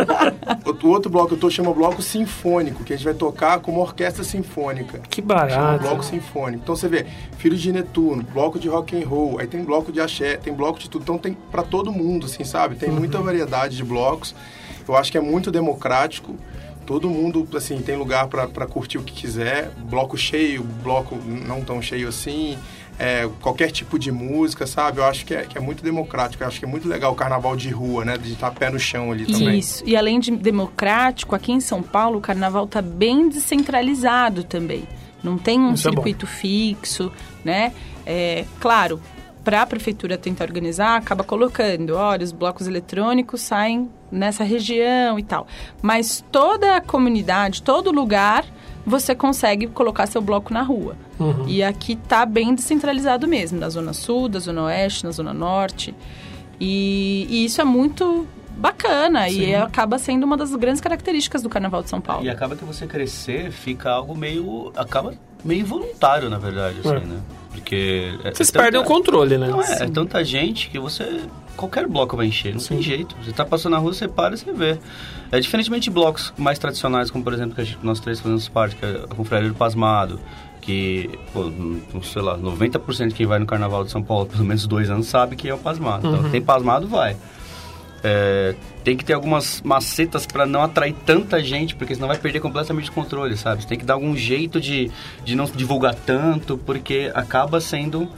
o outro bloco que eu tô chama bloco sinfônico, que a gente vai tocar com uma orquestra sinfônica. Que Chama barato. bloco sinfônico. Então você vê, Filho de Netuno, bloco de rock and roll, aí tem bloco de axé, tem bloco de tudo. Então tem pra todo mundo, assim, sabe? Tem muita variedade de blocos. Eu acho que é muito democrático. Todo mundo, assim, tem lugar pra curtir o que quiser. Bloco cheio, bloco não tão cheio assim. É, qualquer tipo de música, sabe? Eu acho que é, que é muito democrático. Eu acho que é muito legal o carnaval de rua, né? De estar pé no chão ali também. Isso. E além de democrático, aqui em São Paulo o carnaval tá bem descentralizado também. Não tem um Isso é circuito fixo, né? É, claro, para a prefeitura tentar organizar, acaba colocando, olha, os blocos eletrônicos saem nessa região e tal. Mas toda a comunidade, todo lugar, você consegue colocar seu bloco na rua. Uhum. E aqui tá bem descentralizado mesmo, na zona sul, da zona oeste, na zona norte. E, e isso é muito bacana e acaba sendo uma das grandes características do Carnaval de São Paulo. E acaba que você crescer fica algo meio. acaba meio involuntário, na verdade, assim, É. né? Porque. é- Vocês é tanta- perdem o controle, né? Não é, é tanta gente que você. Qualquer bloco vai encher, não tem jeito. Você tá passando na rua, você para e você vê. É diferentemente de blocos mais tradicionais, como por exemplo, que gente- nós três fazemos parte, que é a Confraria do Pasmado, que, pô, n- sei lá, 90% de quem vai no Carnaval de São Paulo, pelo menos dois anos, sabe que é o Pasmado. Então, tem Pasmado, vai. É, tem que ter algumas macetas para não atrair tanta gente, porque senão vai perder completamente o controle, sabe? Você tem que dar algum jeito de, de não divulgar tanto, porque acaba sendo.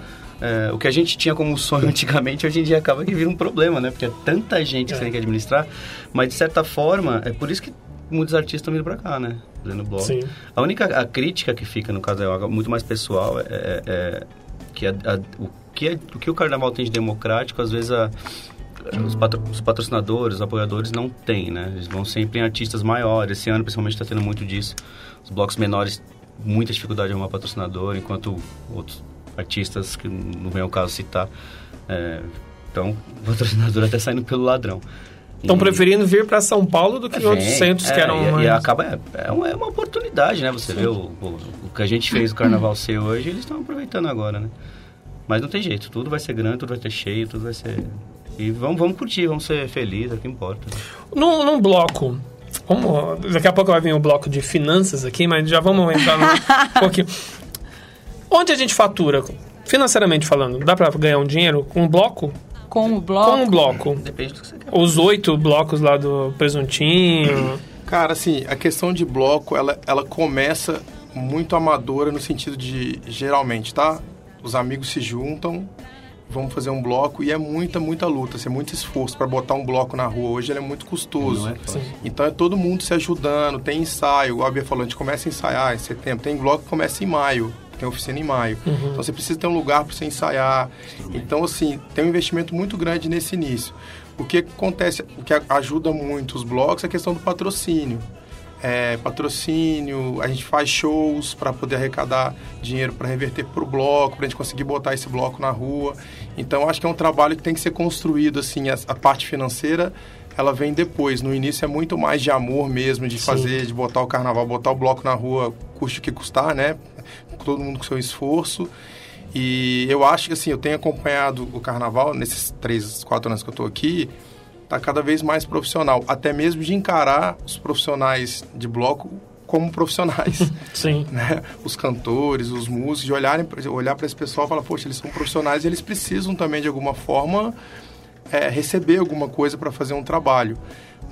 É, o que a gente tinha como sonho antigamente, hoje em dia acaba que vira um problema, né? Porque é tanta gente que você tem que administrar, mas de certa forma, é por isso que muitos artistas estão vindo pra cá, né? Fazendo blog. Sim. A única a crítica que fica, no caso, é algo muito mais pessoal, é, é- é que a- a- o, que é- o que o carnaval tem de democrático, às vezes a- os, patro- os patrocinadores, os apoiadores não têm, né? Eles vão sempre em artistas maiores. Esse ano, principalmente, está tendo muito disso. Os blocos menores, muita dificuldade de arrumar patrocinador, enquanto outros artistas, que não vem ao caso citar, é, então patrocinador até saindo pelo ladrão. Estão preferindo vir pra São Paulo do que em outros centros que é, eram e, mais... e acaba é, é, uma, é uma oportunidade, né? Você vê o, o, o que a gente fez o Carnaval ser hoje, eles estão aproveitando agora, né? Mas não tem jeito, tudo vai ser grande, tudo vai ter cheio, tudo vai ser... E vamos, vamos curtir, vamos ser felizes, é o que importa. Num, num bloco. Vamos, daqui a pouco vai vir o bloco de finanças aqui, mas já vamos entrar no, um pouquinho. Onde a gente fatura? Financeiramente falando, dá pra ganhar um dinheiro com um bloco? Com o bloco. Com um bloco. Depende do que você quer. Os oito blocos lá do presuntinho. Cara, assim, a questão de bloco, ela, ela começa muito amadora no sentido de, geralmente, tá? Os amigos se juntam, vamos fazer um bloco e é muita, muita luta, assim, é muito esforço para botar um bloco na rua. Hoje ele é muito custoso. Não é. Então é todo mundo se ajudando, tem ensaio. O Abia falou, a gente começa a ensaiar em setembro, tem bloco que começa em maio, tem oficina em maio. Então você precisa ter um lugar para você ensaiar. Então, assim, tem um investimento muito grande nesse início. O que acontece, o que ajuda muito os blocos é a questão do patrocínio. É, patrocínio, a gente faz shows para poder arrecadar dinheiro para reverter para o bloco, para a gente conseguir botar esse bloco na rua. Então, acho que é um trabalho que tem que ser construído, assim, a, a parte financeira ela vem depois. No início é muito mais de amor mesmo, de fazer, de botar o carnaval, botar o bloco na rua, custe o que custar, né? Todo mundo com seu esforço. E eu acho que, assim, eu tenho acompanhado o carnaval nesses três, quatro anos que eu estou aqui, tá cada vez mais profissional. Até mesmo de encarar os profissionais de bloco como profissionais. Sim. né? Os cantores, os músicos, de olharem, olhar para esse pessoal e falar, poxa, eles são profissionais e eles precisam também, de alguma forma, é, receber alguma coisa para fazer um trabalho.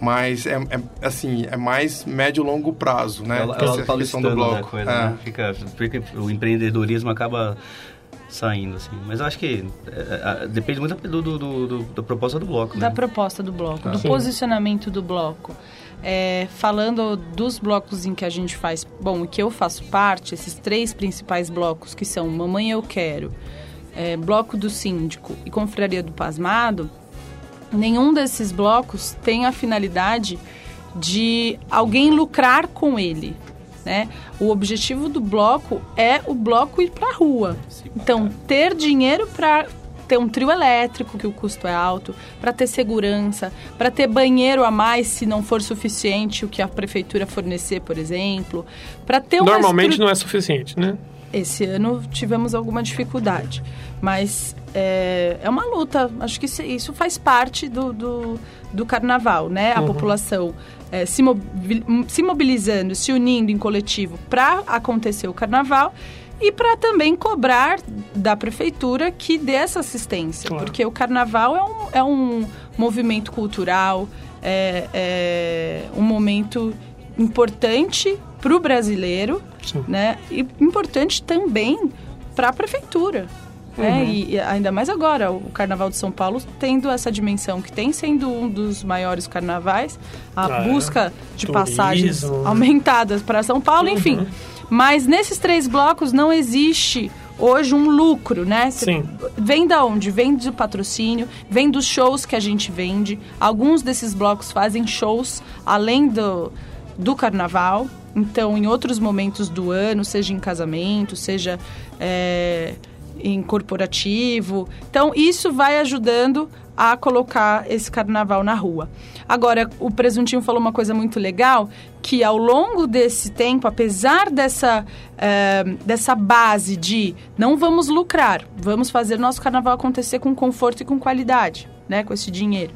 Mas é, é, assim, é mais médio e longo prazo, né? É o- é o Essa lado paulistano da coisa, É. né? Fica, fica, o empreendedorismo acaba saindo, assim. Mas eu acho que é, é, depende muito do, do, do- do- da proposta do bloco, da né? proposta do bloco, do Sim. posicionamento do bloco. É, falando dos blocos em que a gente faz, bom, o que eu faço parte, esses três principais blocos que são Mamãe Eu Quero, é, Bloco do Síndico e Confraria do Pasmado, nenhum desses blocos tem a finalidade de alguém lucrar com ele. Né? O objetivo do bloco é o bloco ir para a rua. Então, ter dinheiro para ter um trio elétrico, que o custo é alto, para ter segurança, para ter banheiro a mais se não for suficiente o que a prefeitura fornecer, por exemplo, para ter Normalmente estru- não é suficiente, né? esse ano tivemos alguma dificuldade, mas é, é uma luta. Acho que isso, faz parte do, do, do carnaval, né? A população é, se, se mobilizando, se unindo em coletivo para acontecer o carnaval e para também cobrar da prefeitura que dê essa assistência, Claro. porque o carnaval é um, é um movimento cultural, é, é um momento importante para o brasileiro, Sim. né? E importante também para a prefeitura. Né? E, e ainda mais agora, o Carnaval de São Paulo tendo essa dimensão que tem, sendo um dos maiores carnavais, a Ah, é. busca de Turismo. passagens aumentadas para São Paulo, enfim. Mas nesses três blocos não existe hoje um lucro, né? Cê- Sim. Vem da onde? Vem do patrocínio, vem dos shows que a gente vende. Alguns desses blocos fazem shows além do, do carnaval. Então, em outros momentos do ano, seja em casamento, seja é, em corporativo. Então, isso vai ajudando a colocar esse carnaval na rua. Agora, o Presuntinho falou uma coisa muito legal, que ao longo desse tempo, apesar dessa, eh, dessa base de não vamos lucrar, vamos fazer nosso carnaval acontecer com conforto e com qualidade, né, com esse dinheiro.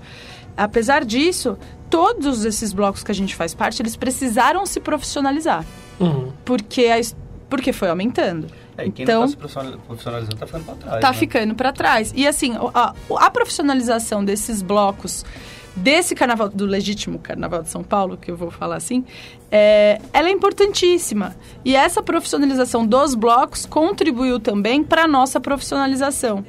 Apesar disso, todos esses blocos que a gente faz parte, eles precisaram se profissionalizar, Uhum. porque, a, porque foi aumentando. É, quem então, não tá se profissional- profissionalizando tá ficando pra trás. tá né? ficando para trás. E assim, a, a profissionalização desses blocos, desse carnaval, do legítimo carnaval de São Paulo, que eu vou falar assim, é, ela é importantíssima. E essa profissionalização dos blocos contribuiu também para a nossa profissionalização.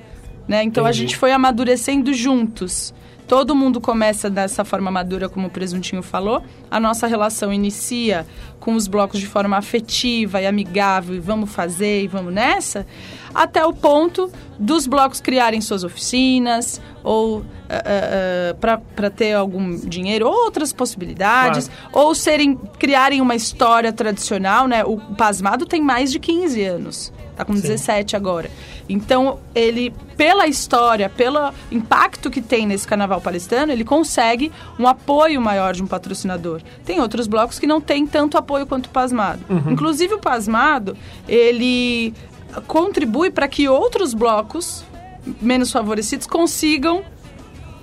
Né? Então a Entendi. gente foi amadurecendo juntos. Todo mundo começa dessa forma madura, como o Presuntinho falou. A nossa relação inicia com os blocos de forma afetiva e amigável, e vamos fazer, e vamos nessa, até o ponto dos blocos criarem suas oficinas, ou para ter algum dinheiro, ou outras possibilidades, ou serem criarem uma história tradicional, né? O Pasmado tem mais de 15 anos. Tá com 17 agora. Então, ele, pela história, pelo impacto que tem nesse carnaval palestino, ele consegue um apoio maior de um patrocinador. Tem outros blocos que não têm tanto apoio quanto o Pasmado. Inclusive, o Pasmado, ele contribui para que outros blocos menos favorecidos consigam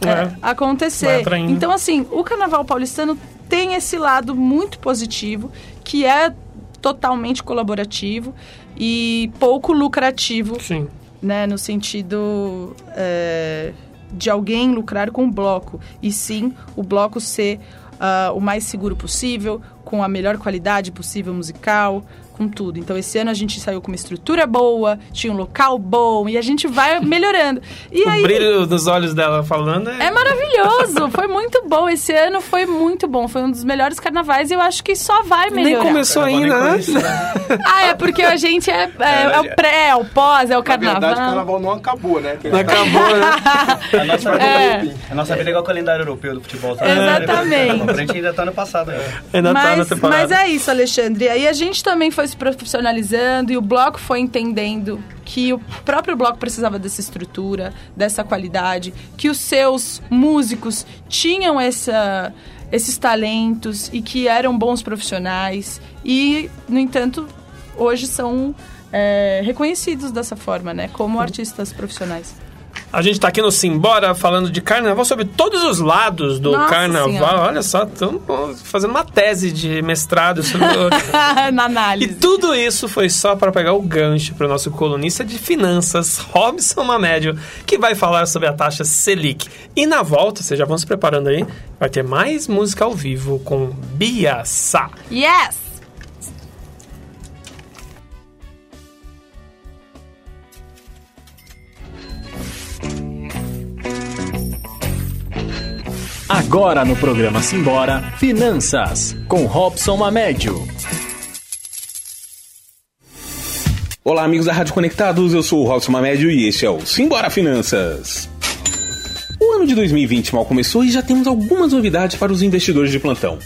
é, É. Acontecer. Então, assim, o carnaval paulistano tem esse lado muito positivo, que é totalmente colaborativo e pouco lucrativo, Sim. Né? No sentido é, de alguém lucrar com o bloco. E sim, o bloco ser ah, o mais seguro possível, com a melhor qualidade possível musical, com tudo. Então, esse ano a gente saiu com uma estrutura boa, tinha um local bom, e a gente vai melhorando. E O aí, brilho dos olhos dela falando é... é maravilhoso, foi muito bom. Esse ano foi muito bom, foi um dos melhores carnavais e eu acho que só vai Nem melhorar. começou não vou ainda, nem né? Ah, é porque a gente é, é, é o pré, é o pós, é o Na verdade, o carnaval. carnaval não acabou, né? Não acabou, né? A nossa, É. a nossa vida é igual o calendário europeu do futebol. Tá? Exatamente. A gente ainda tá no passado ainda. Ainda tá na Mas, temporada. mas é isso, Alexandre. E aí a gente também foi se profissionalizando e o bloco foi entendendo que o próprio bloco precisava dessa estrutura, dessa qualidade, que os seus músicos tinham essa, esses talentos e que eram bons profissionais e, no entanto, hoje são é, reconhecidos dessa forma, né? Como artistas profissionais. A gente tá aqui no Simbora falando de carnaval sobre todos os lados do Nossa carnaval. Senhora. Olha só, estamos fazendo uma tese de mestrado sobre Na E análise. tudo isso foi só para pegar o gancho para o nosso colunista de finanças, Robson Mamédio, que vai falar sobre a taxa Selic. E na volta, vocês já vão se preparando aí, vai ter mais música ao vivo com Bia Sá. Yes! Agora no programa Simbora, Finanças, com Robson Mamédio. Olá, amigos da Rádio Conectados, eu sou o Robson Mamédio e este é o Simbora Finanças. O ano de 2020 mal começou e já temos algumas novidades para os investidores de plantão.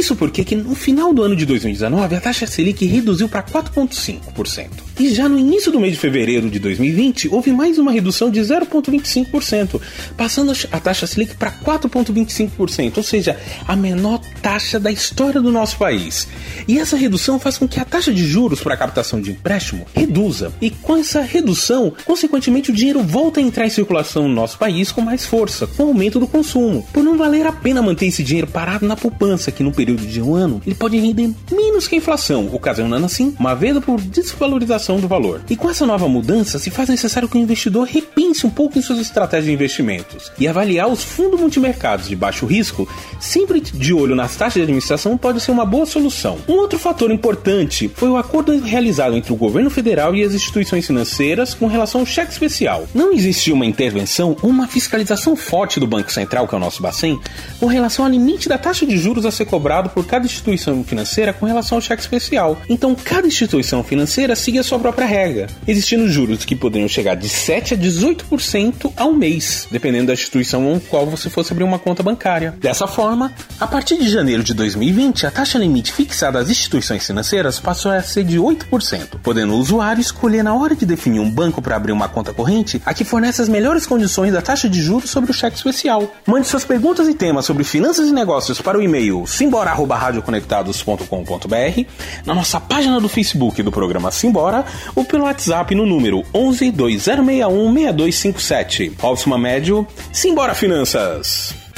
Isso porque que no final do ano de 2019 a taxa Selic reduziu para 4,5%. E já no início do mês de fevereiro de 2020 houve mais uma redução de 0,25%, passando a taxa Selic para 4,25%, ou seja, a menor taxa da história do nosso país. E essa redução faz com que a taxa de juros para a captação de empréstimo reduza. E com essa redução, consequentemente o dinheiro volta a entrar em circulação no nosso país com mais força, com o aumento do consumo. Por não valer a pena manter esse dinheiro parado na poupança, que no período de um ano ele pode render menos que a inflação, ocasionando assim uma venda por desvalorização do valor. E com essa nova mudança, se faz necessário que o investidor repense um pouco em suas estratégias de investimentos e avaliar os fundos multimercados de baixo risco, sempre de olho nas taxas de administração, pode ser uma boa solução. Um outro fator importante foi o acordo realizado entre o governo federal e as instituições financeiras com relação ao cheque especial. Não existiu uma intervenção ou uma fiscalização forte do Banco Central, que é o nosso Bacen, com relação ao limite da taxa de juros a ser cobrado por cada instituição financeira com relação ao cheque especial. Então, cada instituição financeira siga a sua própria regra, existindo juros que poderiam chegar de 7 a 18% ao mês, dependendo da instituição com qual você fosse abrir uma conta bancária. Dessa forma, a partir de janeiro de 2020, a taxa limite fixada às instituições financeiras passou a ser de 8%, podendo o usuário escolher na hora de definir um banco para abrir uma conta corrente a que fornece as melhores condições da taxa de juros sobre o cheque especial. Mande suas perguntas e temas sobre finanças e negócios para o e-mail simbora@radioconectados.com.br, na nossa página do Facebook do programa Simbora ou pelo WhatsApp no número 11 2061 6257. Robson Médio, Simbora Finanças.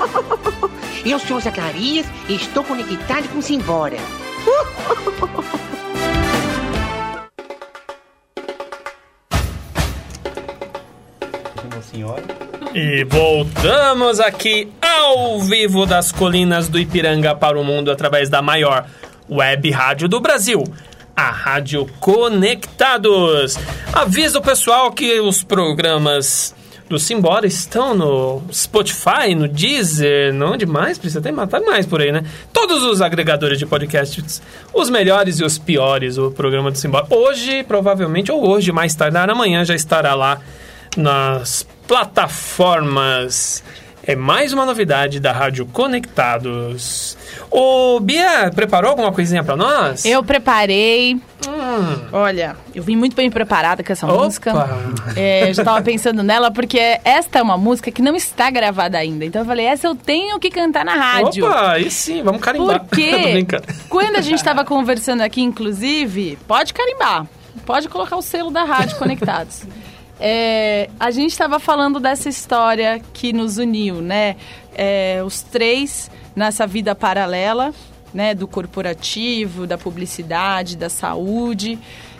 Eu sou Zacarias e estou conectado com Simbora. Uma senhora. E voltamos aqui ao vivo das colinas do Ipiranga para o mundo através da maior web rádio do Brasil. A Rádio Conectados. Avisa o pessoal que os programas do Simbora estão no Spotify, no Deezer, não onde mais? Precisa ter matar mais por aí, né? Todos os agregadores de podcasts, os melhores e os piores, o programa do Simbora. Hoje, provavelmente, ou hoje, mais tarde, amanhã já estará lá nas plataformas. É mais uma novidade da Rádio Conectados. Ô, Bia, preparou alguma coisinha pra nós? Eu preparei. Hum. Olha, eu vim muito bem preparada com essa Opa! música. É, eu já tava pensando nela, porque esta é uma música que não está gravada ainda. Então eu falei, essa eu tenho que cantar na rádio. Opa, aí sim, vamos carimbar. Porque quando a gente tava conversando aqui, inclusive, pode carimbar. Pode colocar o selo da rádio conectados. É, a gente estava falando dessa história que nos uniu, né? É, os três nessa vida paralela, né? Do corporativo, da publicidade, da saúde.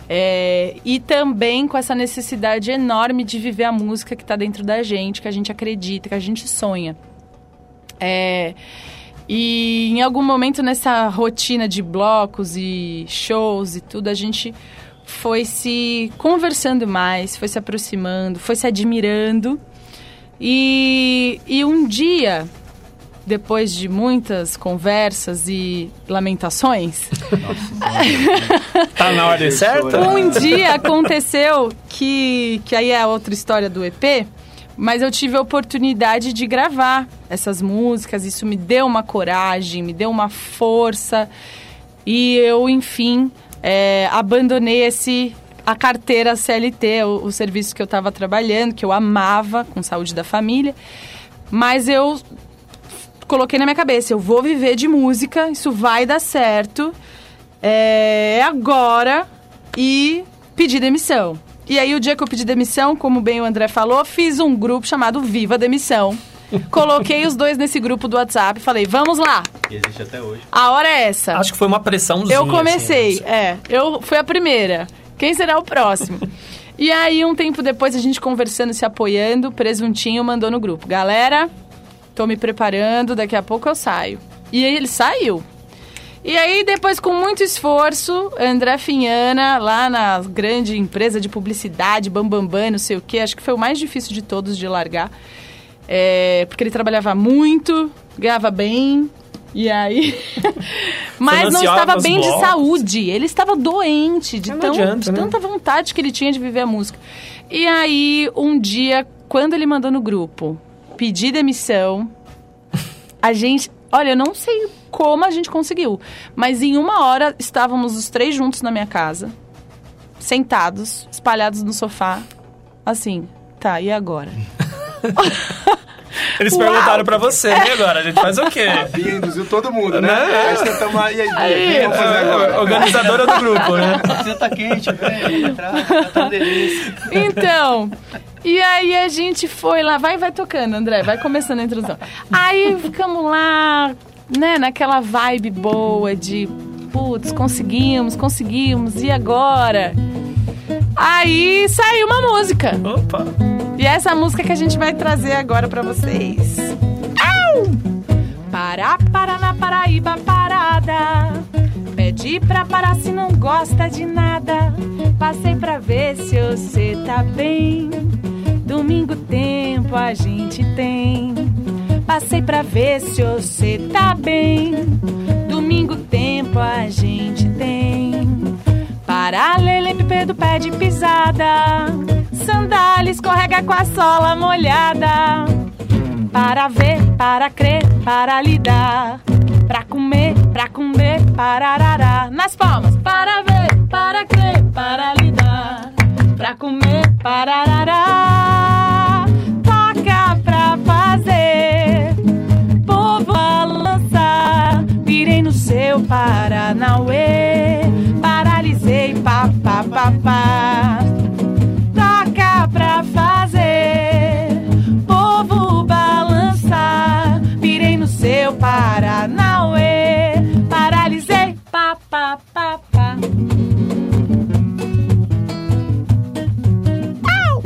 é, e também com essa necessidade enorme de viver a música que está dentro da gente, que a gente acredita, que a gente sonha. É, e em algum momento nessa rotina de blocos e shows e tudo, a gente foi se conversando mais, foi se aproximando, foi se admirando. E, e um dia, depois de muitas conversas e lamentações, Tá na ordem certa? um dia aconteceu que, que aí é outra história do EP, mas eu tive a oportunidade de gravar essas músicas, isso me deu uma coragem, me deu uma força e eu, enfim, é, abandonei esse a carteira CLT, o, o serviço que eu estava trabalhando, que eu amava, com saúde da família, mas eu coloquei na minha cabeça, eu vou viver de música, isso vai dar certo, é agora e pedi demissão. E aí, o dia que eu pedi demissão, como bem o André falou, fiz um grupo chamado Viva Demissão. Coloquei os dois nesse grupo do WhatsApp e falei, vamos lá, Que existe até hoje. a hora é essa. Acho que foi uma pressãozinha. Eu comecei, assim, é. Eu fui a primeira. Quem será o próximo? e aí, um tempo depois, a gente conversando, se apoiando, Presuntinho mandou no grupo. Galera, tô me preparando, daqui a pouco eu saio. E aí ele saiu. E aí, depois, com muito esforço, André Finhana, lá na grande empresa de publicidade, Bambambam, Bam, Bam, não sei o quê, acho que foi o mais difícil de todos de largar. É, porque ele trabalhava muito, ganhava bem, e aí. Mas não estava bem de saúde. Ele estava doente, de, tão, adianta, de né? tanta vontade que ele tinha de viver a música. E aí, um dia, quando ele mandou no grupo pedir demissão, a gente. Olha, eu não sei como a gente conseguiu, mas em uma hora estávamos os três juntos na minha casa, sentados, espalhados no sofá, assim. Tá, e agora? Eles Uau! perguntaram pra você, e agora? A gente faz o quê? A Bia induziu todo mundo, né? Né? Aí você toma aí, aí, Bia, o Aí, que vamos fazer agora? organizadora do grupo, né? Você tá quente, velho. Entrar, tá uma delícia. Então, e aí a gente foi lá, vai, vai tocando, André, vai começando a introdução. Aí ficamos lá, né, naquela vibe boa de, putz, conseguimos, conseguimos, e agora? Aí saiu uma música. Opa! E é essa música que a gente vai trazer agora pra vocês. Au! Pará, na Paraíba parada. Pedi pra parar se não gosta de nada. Passei pra ver se você tá bem. Domingo tempo a gente tem. Passei pra ver se você tá bem. Domingo tempo a gente tem. Paralelepípedo pé de pisada. Sandália escorrega com a sola molhada. Para ver, para crer, para lidar. Pra comer, pra comer, para arará. Nas palmas. Para ver, para crer, para lidar. Pra comer, para arará. Toca pra fazer. Povo balançar. Virei no seu Paranauê. Paralisei, pá, pá, pá, pá. Toca pra fazer. Povo balançar. Virei no seu Paranauê. Paralisei, pá, pá, pá, pá. Au!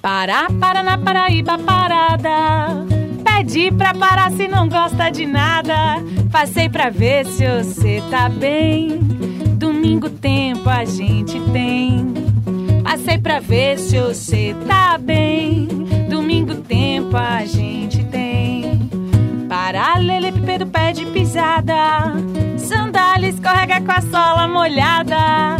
Pará, para na Paraíba parada. Pedi pra parar se não gosta de nada. Passei pra ver se você tá bem. Domingo tempo a gente tem. Passei pra ver se você tá bem. Domingo tempo a gente tem. Paralelepípedo pé de pisada. Sandália escorrega com a sola molhada.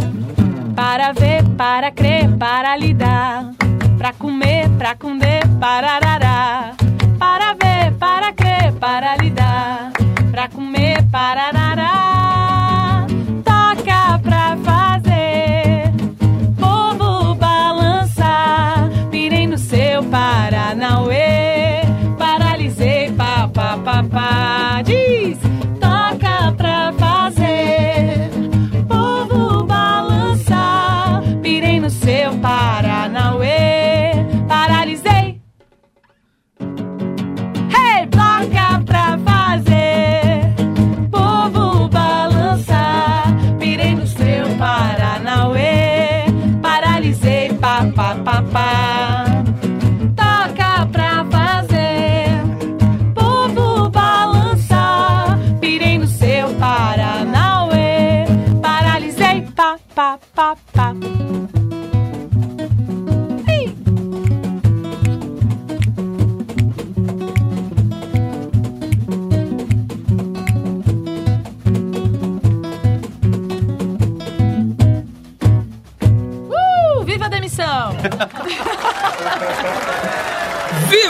Para ver, para crer, para lidar. Pra comer, pra comer, para arará. Para para para lidar. Pra comer, para arará. Toca pra fazer. Povo balançar. Pirei no seu Paranauê. Paralisei, pá, pá, pá, pá. Diz,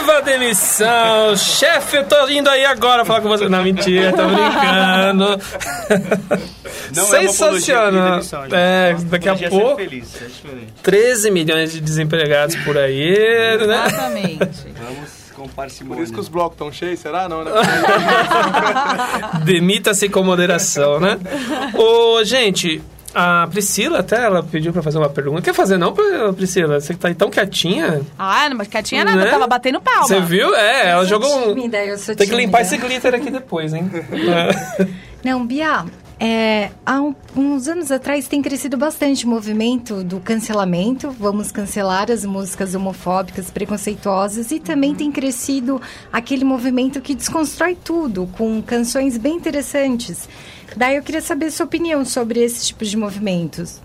Viva a demissão! Chefe, eu tô indo aí agora falar com você. Não, mentira, tô brincando. Não é Sensacional. de demissão, é, daqui a é pouco. feliz, é diferente. 13 milhões de desempregados por aí, né? Exatamente. Vamos Por isso que os blocos estão cheios, será? Não, né? Demita-se com moderação, né? Ô, gente, a Priscila até ela pediu pra fazer uma pergunta. Quer fazer não, Priscila? Você tá aí tão quietinha. Ah, mas quietinha nada, Né? tava batendo palma. Você viu? É, ela jogou um... tímida, eu sou Tem que limpar tímida. esse glitter aqui depois, hein? Não, Bia, é, há um- uns anos atrás tem crescido bastante o movimento do cancelamento. Vamos cancelar as músicas homofóbicas, preconceituosas. E também tem crescido aquele movimento que desconstrói tudo, com canções bem interessantes. Daí eu queria saber sua opinião sobre esse tipo de movimentos.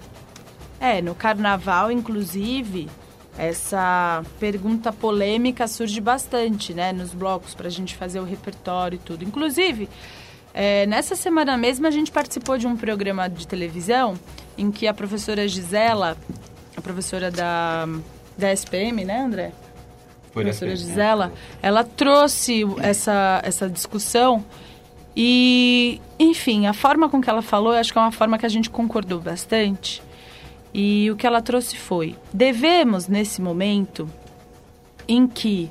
É, no carnaval, inclusive, essa pergunta polêmica surge bastante, né? Nos blocos, pra gente fazer o repertório e tudo. Inclusive, é, nessa semana mesmo, a gente participou de um programa de televisão em que a professora Gisela, a professora da, da SPM, né, André? Foi da professora SPM, Gisela, ela trouxe essa, essa discussão e, enfim, a forma com que ela falou, eu acho que é uma forma que a gente concordou bastante. E o que ela trouxe foi: devemos, nesse momento, em que.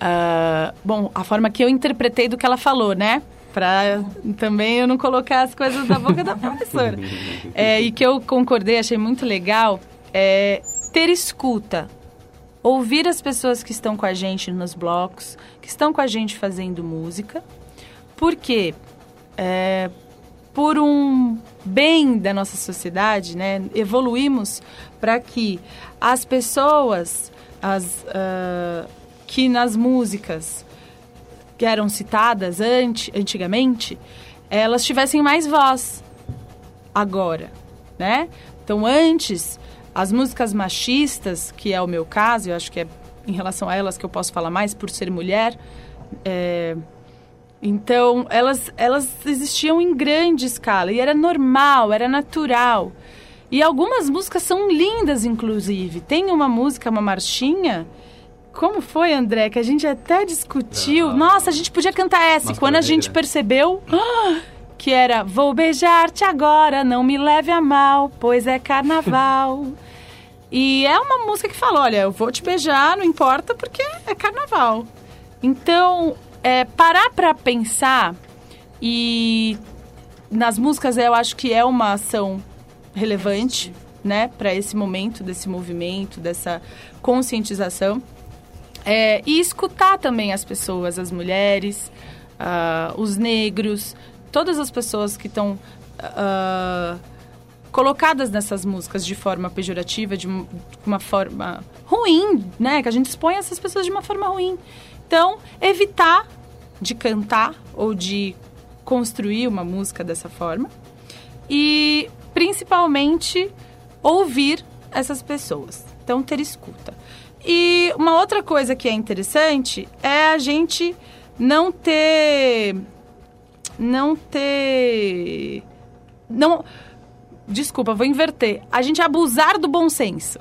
ah, bom, a forma que eu interpretei do que ela falou, né? Pra também eu não colocar as coisas da boca da professora. É, e que eu concordei, achei muito legal, é ter escuta. Ouvir as pessoas que estão com a gente nos blocos, que estão com a gente fazendo música. Porque é, por um bem da nossa sociedade, né, evoluímos para que as pessoas as, ah, que nas músicas que eram citadas ante, antigamente, elas tivessem mais voz agora, né? Então, antes, as músicas machistas, que é o meu caso, eu acho que é em relação a elas que eu posso falar mais por ser mulher, é, então, elas, elas existiam em grande escala e era normal, era natural. E algumas músicas são lindas, inclusive. Tem uma música, uma marchinha. Como foi, André? Que a gente até discutiu. Ah. Nossa, a gente podia cantar essa. Quando a gente Negra. percebeu ah, que era Vou beijar-te agora, não me leve a mal, pois é carnaval. E é uma música que fala: olha, eu vou te beijar, não importa, porque é carnaval. Então, é, parar pra pensar e nas músicas eu acho que é uma ação relevante, né, para esse momento desse movimento, dessa conscientização. É, e escutar também as pessoas, as mulheres, ah, os negros, todas as pessoas que estão ah, colocadas nessas músicas de forma pejorativa, de um- uma forma ruim, né? Que a gente expõe essas pessoas de uma forma ruim. Então, evitar de cantar ou de construir uma música dessa forma. E, principalmente, ouvir essas pessoas. Então, ter escuta. E uma outra coisa que é interessante é a gente não ter. Não ter. Não. Desculpa, vou inverter. A gente abusar do bom senso.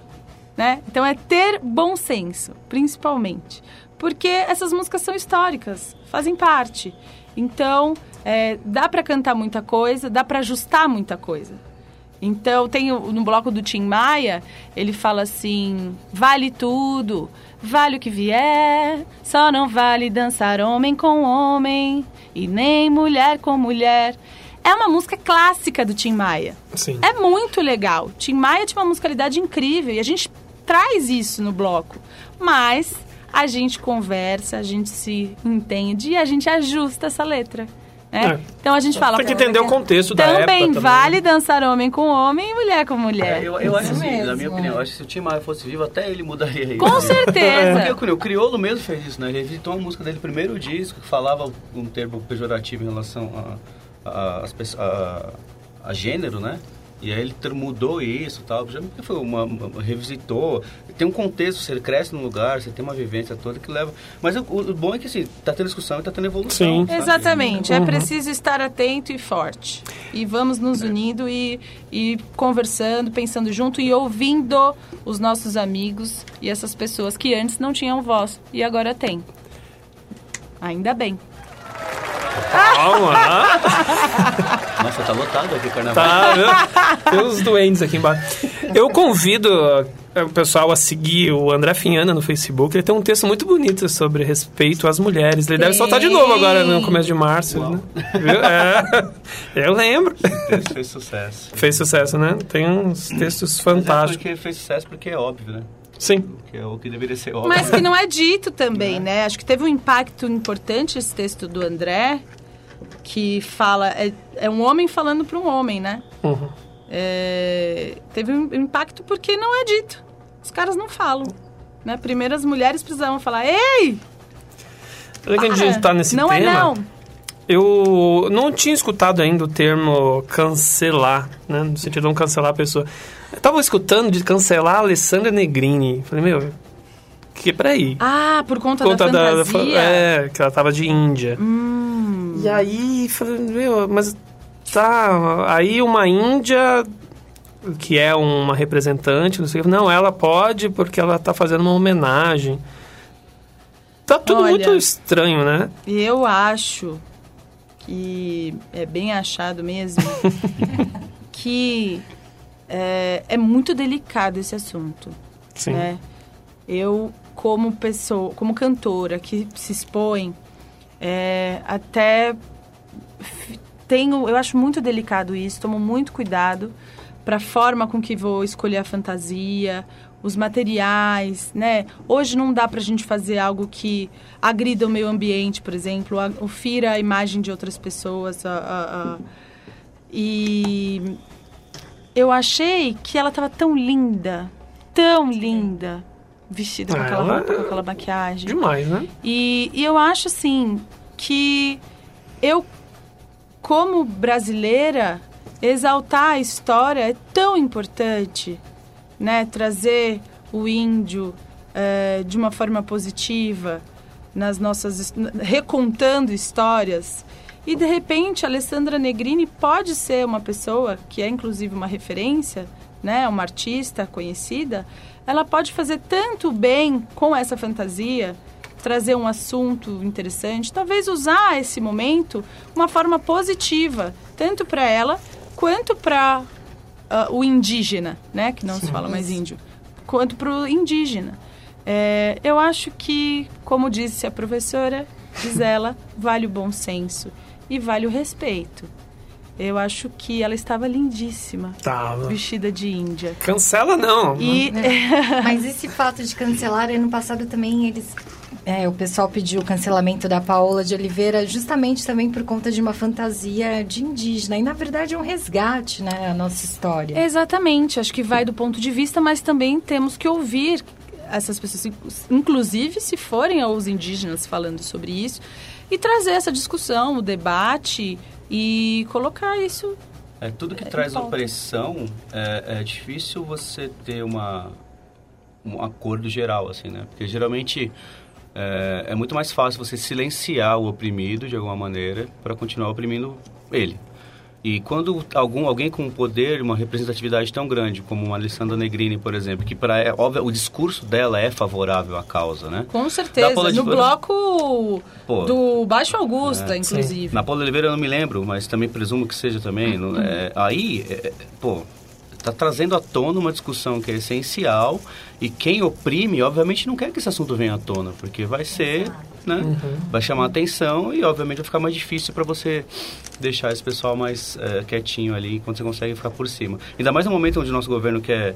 Né? Então é ter bom senso, principalmente. Porque essas músicas são históricas, fazem parte. Então, é, dá para cantar muita coisa, dá para ajustar muita coisa. Então, tem no bloco do Tim Maia, ele fala assim: vale tudo, vale o que vier, só não vale dançar homem com homem e nem mulher com mulher. É uma música clássica do Tim Maia. Sim. É muito legal. Tim Maia tinha uma musicalidade incrível e a gente traz isso no bloco. Mas a gente conversa, a gente se entende e a gente ajusta essa letra. Né? É. Então a gente fala. Tem que entender o contexto da época Também também. vale dançar homem com homem e mulher com mulher. É, eu, eu acho assim, na minha opinião, eu acho que se o Tim Maia fosse vivo, até ele mudaria isso. Com certeza. Porque o Criolo mesmo fez isso, né? Ele revisitou uma música dele, primeiro disco, que falava um termo pejorativo em relação a, a, pessoas- a, a gênero, né? E aí ele mudou isso e tal. Já foi uma, uma- revisitou. Tem um contexto, você cresce num lugar, você tem uma vivência toda que leva. Mas o, o bom é que assim, tá tendo discussão e tá tendo evolução. Sim. sabe? Exatamente, é Uhum. preciso estar atento e forte. E vamos nos unindo e, e conversando, pensando junto e ouvindo os nossos amigos e essas pessoas que antes não tinham voz e agora têm. Ainda bem. Calma. Nossa, tá lotado aqui o carnaval. Tá, viu? Tem uns doentes aqui embaixo. Eu convido é, o pessoal a seguir o André Finhana no Facebook. Ele tem um texto muito bonito sobre respeito às mulheres. Ele deve soltar de novo agora no começo de março. Né? Viu? É, eu lembro. Esse fez sucesso. Fez sucesso, né? Tem uns textos Mas é fantásticos. porque fez sucesso porque é óbvio, né? Sim. Que é o que deveria ser óbvio. Mas que não é dito também, né? Acho que teve um impacto importante esse texto do André, que fala. É, é um homem falando para um homem, né? Uhum. É, teve um impacto porque não é dito. Os caras não falam. Né? Primeiro as mulheres precisavam falar: Ei! Já que a gente para, tá nesse não tema, é não. eu não tinha escutado ainda o termo cancelar, né? No sentido de não cancelar a pessoa. Eu tava escutando de cancelar a Alessandra Negrini. Falei, meu, que peraí. Ah, por conta, Conta da da, fantasia? é, que ela tava de Índia. Hum. E aí, falei, meu, mas tá, aí uma Índia que é uma representante, não sei, o não, ela pode porque ela tá fazendo uma homenagem. Tá tudo Olha. muito estranho, né? Eu acho que é bem achado mesmo que é, é muito delicado esse assunto. Sim. né? Eu, como pessoa, como cantora que se expõe, é, até tenho, eu acho muito delicado isso, tomo muito cuidado para a forma com que vou escolher a fantasia, os materiais, né? Hoje não dá para a gente fazer algo que agrida o meio ambiente, por exemplo, ou fira a imagem de outras pessoas. a- a- a- E eu achei que ela estava tão linda, tão linda, vestida com aquela Ela roupa, com é aquela maquiagem. Demais, né? E, e eu acho assim que eu, como brasileira, exaltar a história é tão importante, né? Trazer o índio eh, de uma forma positiva nas nossas recontando histórias. E de repente, a Alessandra Negrini pode ser uma pessoa que é inclusive uma referência, né, uma artista conhecida, ela pode fazer tanto bem com essa fantasia, trazer um assunto interessante, talvez usar esse momento uma forma positiva, tanto para ela quanto para o indígena, né, que não se fala mais índio, quanto para o indígena. É, eu acho que, como disse a professora, diz ela, vale o bom senso e vale o respeito. Eu acho que ela estava lindíssima, Tava. vestida de índia. Cancela não. E Mas esse fato de cancelar, ano passado também eles. é, o pessoal pediu o cancelamento da Paola de Oliveira justamente também por conta de uma fantasia de indígena. E na verdade é um resgate, né? A nossa história. Exatamente, acho que vai do ponto de vista, mas também temos que ouvir essas pessoas, inclusive se forem os indígenas falando sobre isso, e trazer essa discussão, o debate e colocar isso. É, tudo que É, traz opressão, é, é difícil você ter uma, um acordo geral, assim, né? Porque geralmente é, é muito mais fácil você silenciar o oprimido de alguma maneira para continuar oprimindo ele. E quando algum alguém com um poder, uma representatividade tão grande como uma Alessandra Negrini, por exemplo, que para é, óbvio, o discurso dela é favorável à causa, né? Com certeza, Paula no bloco Pô. do Baixo Augusta, É, inclusive. Na Paula Oliveira eu não me lembro, mas também presumo que seja também. não- é, aí, é, é, pô, tá trazendo à tona uma discussão que é essencial e quem oprime, obviamente, não quer que esse assunto venha à tona, porque vai ser, né? Vai chamar atenção e, obviamente, vai ficar mais difícil para você deixar esse pessoal mais é, quietinho ali enquanto você consegue ficar por cima. Ainda mais no momento onde o nosso governo quer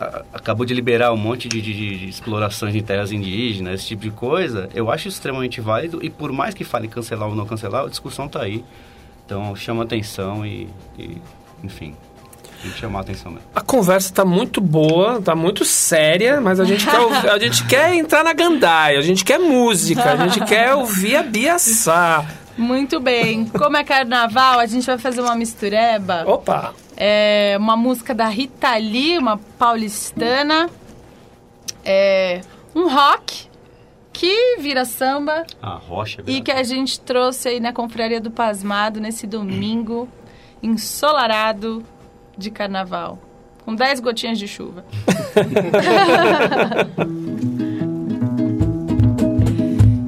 a- acabou de liberar um monte de, de- de- de explorações em terras indígenas, esse tipo de coisa, eu acho extremamente válido e por mais que fale cancelar ou não cancelar, a discussão tá aí. Então chama atenção e, e, enfim, tem que chamar atenção mesmo. A conversa tá muito boa, tá muito séria, mas a gente quer, ouvir- a gente quer entrar na gandaia, a gente quer música, a gente quer ouvir a Bia Sá. Muito bem. Como é carnaval, a gente vai fazer uma mistureba. Opa! É uma música da Rita Lee, uma paulistana. É um rock que vira samba A rocha, e que a gente trouxe aí na Confraria do Pasmado nesse domingo ensolarado de carnaval. Com 10 gotinhas de chuva.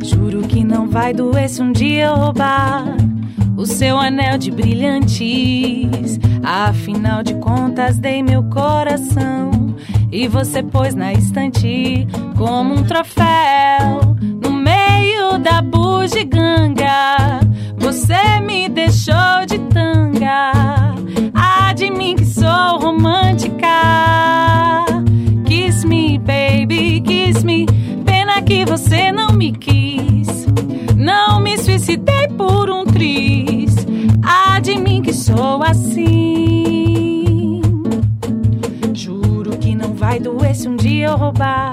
Juro que não vai doer se um dia eu roubar o seu anel de brilhantes. Afinal de contas, dei meu coração e você pôs na estante como um troféu no meio da bugiganga. Você me deixou de tanga. Me suicidei por um tris. Ah, de mim que sou assim. Juro que não vai doer se um dia eu roubar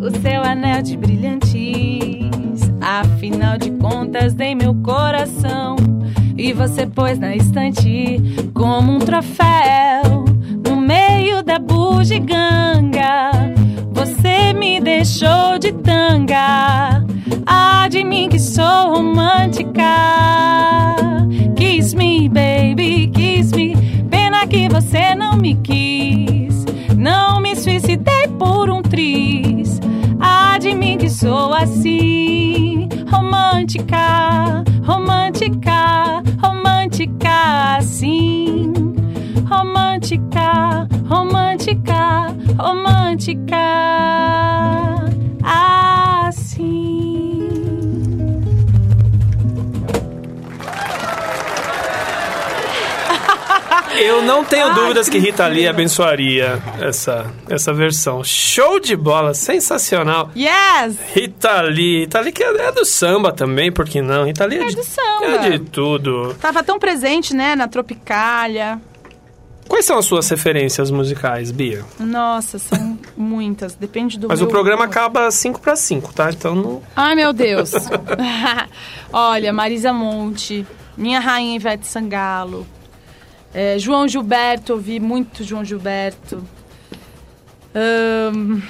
o seu anel de brilhantes. Afinal de contas, dei meu coração e você pôs na estante como um troféu meio da bugiganga. Você me deixou de tanga. Ah, de mim que sou romântica. Kiss me, baby, kiss me. Pena que você não me quis. Não me suicidei por um tris. Ah, de mim que sou assim. Romântica, romântica, romântica assim. Romântica, romântica, romântica assim. Eu não tenho dúvidas que Rita Lee abençoaria essa, essa versão. Show de bola, sensacional. Yes! Rita Lee. Rita Lee que é, é do samba também, por que não? Rita Lee é, É de, do samba. é de tudo. Tava tão presente, né, na Tropicália. Quais são as suas referências musicais, Bia? Nossa, são muitas. Depende do Mas o programa humor. acaba 5 para 5, tá? Então não... Ai, meu Deus. Olha, Marisa Monte, minha rainha Ivete Sangalo, é, João Gilberto, ouvi muito João Gilberto. Ahn,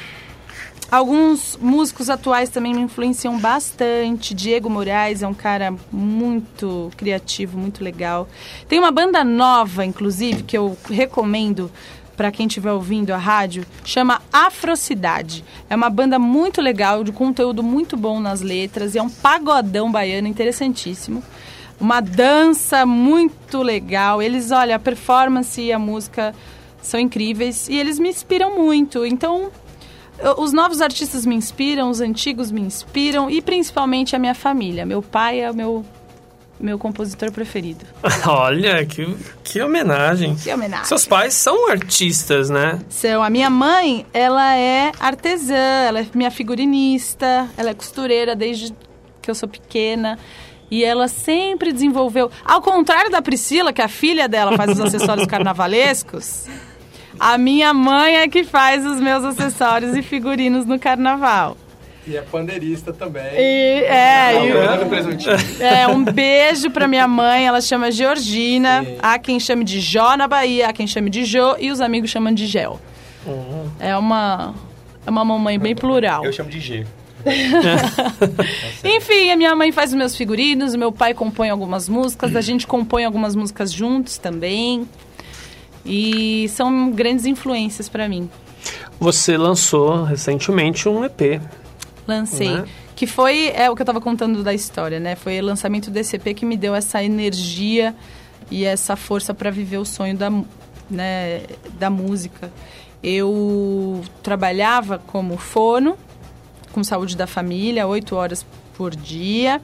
alguns músicos atuais também me influenciam bastante. Diego Moraes é um cara muito criativo, muito legal. Tem uma banda nova, inclusive, que eu recomendo para quem estiver ouvindo a rádio, chama Afrocidade. É uma banda muito legal, de conteúdo muito bom nas letras, e é um pagodão baiano interessantíssimo. Uma dança muito legal. Eles, olha, a performance e a música são incríveis e eles me inspiram muito. Então, os novos artistas me inspiram, os antigos me inspiram e principalmente a minha família. Meu pai é o meu, meu compositor preferido. Olha, que, que homenagem. Que homenagem. Seus pais são artistas, né? São, a minha mãe, ela é artesã, ela é minha figurinista, ela é costureira desde que eu sou pequena. E ela sempre desenvolveu. Ao contrário da Priscila, que a filha dela faz os acessórios carnavalescos, a minha mãe é que faz os meus acessórios e figurinos no carnaval. E é pandeirista também. E, é, Ah, e- é, um beijo pra minha mãe, ela chama Georgina. Há quem chame de Jó na Bahia, há quem chame de Jô e os amigos chamam de Gel. É uma, é uma mamãe bem plural. Eu chamo de G. Enfim, a minha mãe faz os meus figurinos, o meu pai compõe algumas músicas, a gente compõe algumas músicas juntos também. E são grandes influências pra mim. Você lançou recentemente um EP. Lancei. Né? Que foi é o que eu tava contando da história, né? Foi o lançamento desse EP que me deu essa energia e essa força para viver o sonho da, né, da música. Eu trabalhava como fono, com saúde da família, oito horas por dia.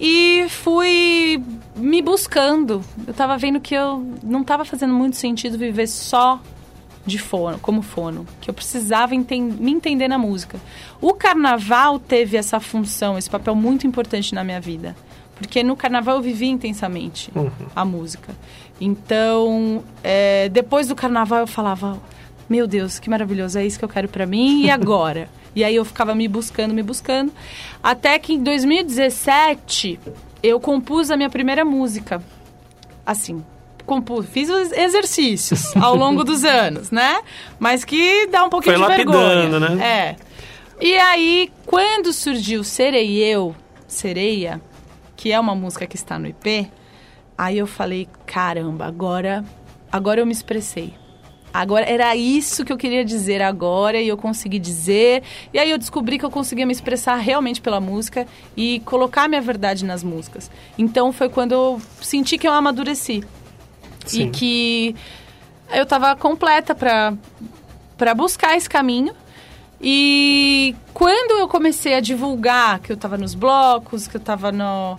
E fui me buscando. Eu tava vendo que eu não tava fazendo muito sentido viver só de fono, como fono, que eu precisava me entender na música. O carnaval teve essa função, esse papel muito importante na minha vida, porque no carnaval eu vivi intensamente a música. Então, é, depois do carnaval eu falava, meu Deus, que maravilhoso, é isso que eu quero pra mim e agora? e aí eu ficava me buscando, me buscando, até que em 2017 eu compus a minha primeira música. Assim, compus, fiz os exercícios ao longo dos anos, né? Mas que dá um pouquinho Foi de vergonha. né? É. E aí, quando surgiu Serei Eu, Sereia, que é uma música que está no IP, aí eu falei, caramba, agora, agora eu me expressei. Agora era isso que eu queria dizer agora e eu consegui dizer. E aí eu descobri que eu conseguia me expressar realmente pela música e colocar minha verdade nas músicas. Então foi quando eu senti que eu amadureci. Sim. E que eu tava completa pra para buscar esse caminho. E quando eu comecei a divulgar que eu estava nos blocos, que eu estava no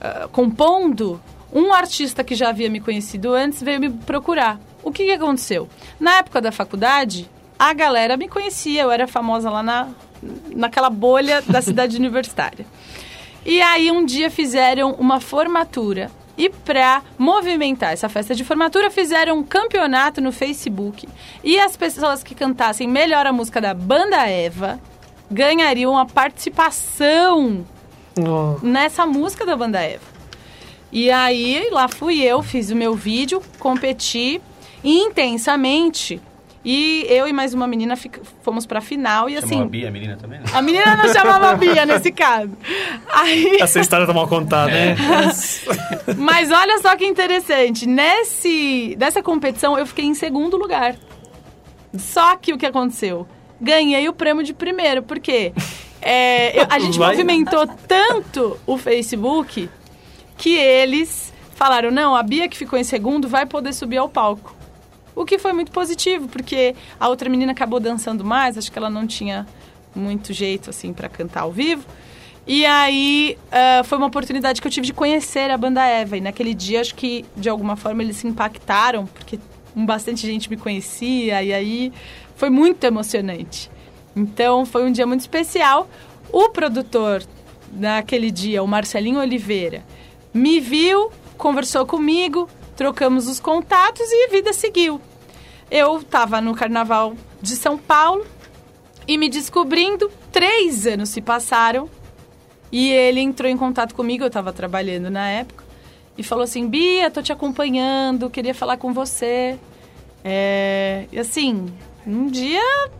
ah, compondo, um artista que já havia me conhecido antes veio me procurar. O que, que aconteceu? Na época da faculdade, a galera me conhecia, eu era famosa lá na, naquela bolha da cidade universitária. E aí um dia fizeram uma formatura e para movimentar essa festa de formatura fizeram um campeonato no Facebook e as pessoas que cantassem melhor a música da Banda Eva ganhariam a participação nessa música da Banda Eva. E aí lá fui eu, fiz o meu vídeo, competi intensamente e eu e mais uma menina fomos pra final e Chamou assim. a Bia, a menina também, né? A menina não chamava Bia nesse caso. Aí, Essa história tá mal contada, né? mas olha só que interessante. Nesse, nessa competição eu fiquei em segundo lugar. Só que o que aconteceu? Ganhei o prêmio de primeiro, porque é, a gente Vai. movimentou tanto o Facebook que eles falaram: não, a Bia que ficou em segundo vai poder subir ao palco. O que foi muito positivo, porque a outra menina acabou dançando mais, acho que ela não tinha muito jeito assim para cantar ao vivo. E aí ah, foi uma oportunidade que eu tive de conhecer a banda Eva. E naquele dia acho que de alguma forma eles se impactaram, porque bastante gente me conhecia, e aí foi muito emocionante. Então foi um dia muito especial. O produtor naquele dia, o Marcelinho Oliveira, me viu, conversou comigo, trocamos os contatos e a vida seguiu. Eu estava no Carnaval de São Paulo e me descobrindo, três anos se passaram e ele entrou em contato comigo, eu estava trabalhando na época, e falou assim, Bia, tô te acompanhando, queria falar com você. É, e assim, um dia,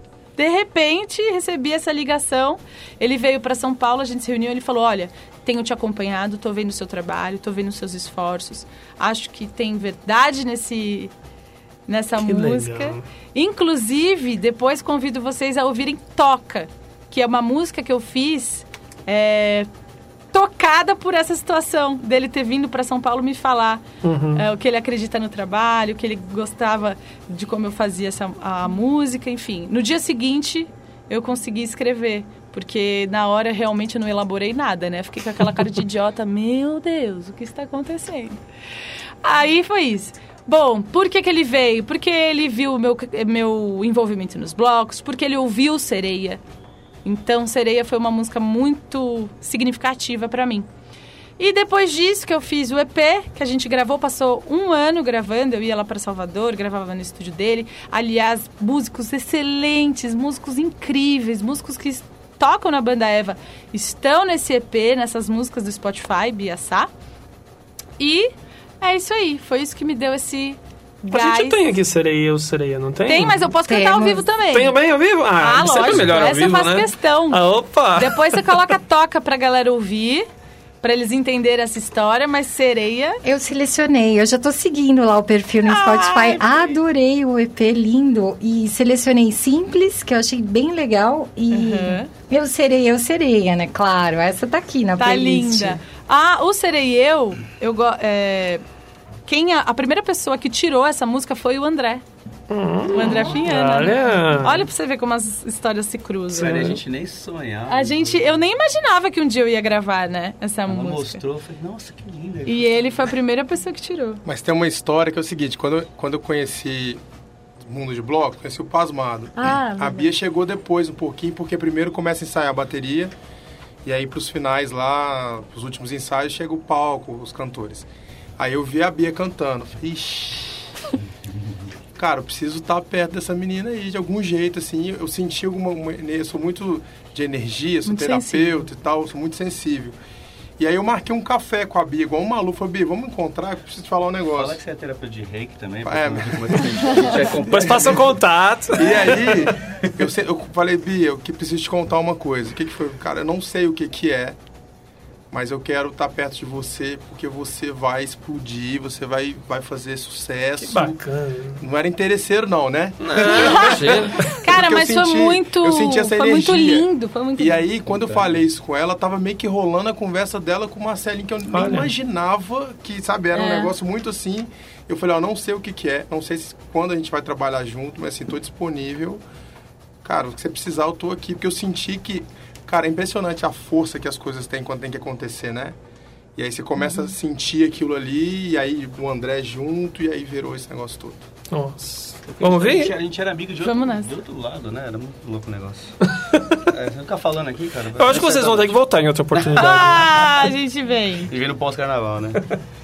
de repente, recebi essa ligação. Ele veio para São Paulo, a gente se reuniu, ele falou, olha, tenho te acompanhado, tô vendo o seu trabalho, tô vendo os seus esforços. Acho que tem verdade nesse nessa Que música. legal. Inclusive, depois convido vocês a ouvirem Toca, que é uma música que eu fiz é, tocada por essa situação dele ter vindo para São Paulo me falar Uhum. é, o que ele acredita no trabalho, o que ele gostava de como eu fazia essa, a música, enfim. No dia seguinte, eu consegui escrever, porque na hora realmente eu não elaborei nada, né? Fiquei com aquela cara de idiota, meu Deus, o que está acontecendo? Aí foi isso. Bom, por que, que ele veio? Porque ele viu o meu, meu envolvimento nos blocos, porque ele ouviu Sereia. Então, Sereia foi uma música muito significativa para mim. E depois disso que eu fiz o EP, que a gente gravou, passou um ano gravando, eu ia lá para Salvador, gravava no estúdio dele. Aliás, músicos excelentes, músicos incríveis, músicos que tocam na banda Eva estão nesse EP, nessas músicas do Spotify, Biaçá. E é isso aí, foi isso que me deu esse A gás. gente tem aqui sereia, eu sereia, não tem? Tem, mas eu posso cantar ao Temos. vivo também. Tem bem ao vivo? Ah, Ah, sempre lógico, melhor ao essa eu vivo, faço né? questão. Ah, opa! Depois você coloca toca pra galera ouvir, pra eles entenderem essa história, mas sereia. Eu selecionei, eu já tô seguindo lá o perfil no Ai, Spotify. Adorei o EP lindo e selecionei simples, que eu achei bem legal. E Uhum. eu serei, eu sereia, né? Claro, essa tá aqui na Tá playlist. linda. Ah, o Serei Eu, eu go- é, quem a, a primeira pessoa que tirou essa música foi o André. o André Finhana. olha. Olha pra você ver como as histórias se cruzam. Sério, a gente nem sonhava. A gente, eu nem imaginava que um dia eu ia gravar, né, essa Ela música. mostrou, eu falei, nossa, que linda. E ele foi a primeira pessoa que tirou. Mas tem uma história que é o seguinte, quando, eu- quando eu conheci o mundo de bloco, conheci o Pasmado. Ah, a verdade. Bia chegou depois um pouquinho, porque primeiro começa a ensaiar a bateria, e aí pros finais lá, os últimos ensaios, chega o palco, os cantores. Aí eu vi a Bia cantando, falei, ixi... Cara, eu preciso estar perto dessa menina aí, de algum jeito, assim. Eu senti alguma... uma- eu sou muito de energia, sou Muito terapeuta e tal, sou muito sensível. E aí eu marquei um café com a Bia, igual um maluco. Falei, Bia, vamos encontrar, que eu preciso te falar um negócio. Fala que você é terapeuta de reiki também. É, mas- como é passa o contato. E aí, eu, eu falei, Bia, eu que preciso te contar uma coisa. O que, que foi? Cara, eu não sei o que, que é, mas eu quero estar perto de você, porque você vai explodir, você vai, vai fazer sucesso. Que bacana. Não era interesseiro, não, né? Não. Cara, porque mas foi senti- muito- Eu senti essa foi muito energia. lindo, foi muito E lindo. aí, quando eu falei isso com ela, tava meio que rolando a conversa dela com o Marcelinho, que eu nem Olha. imaginava que, sabe, era um É. negócio muito assim. Eu falei, ó, não sei o que que é, não sei se, quando a gente vai trabalhar junto, mas assim, tô disponível. Cara, o que você precisar, eu tô aqui, porque eu senti que, cara, é impressionante a força que as coisas têm quando tem que acontecer, né? E aí você começa a sentir aquilo ali, e aí o André junto, e aí virou esse negócio todo. Nossa. Vamos A gente, ver? a gente era amigo de outro, de outro lado, né? Era muito louco o negócio. é, você ficar falando aqui, cara. Eu acho que vocês vão ter que voltar em outra oportunidade. Ah, a gente vem. E vem no pós-carnaval, né?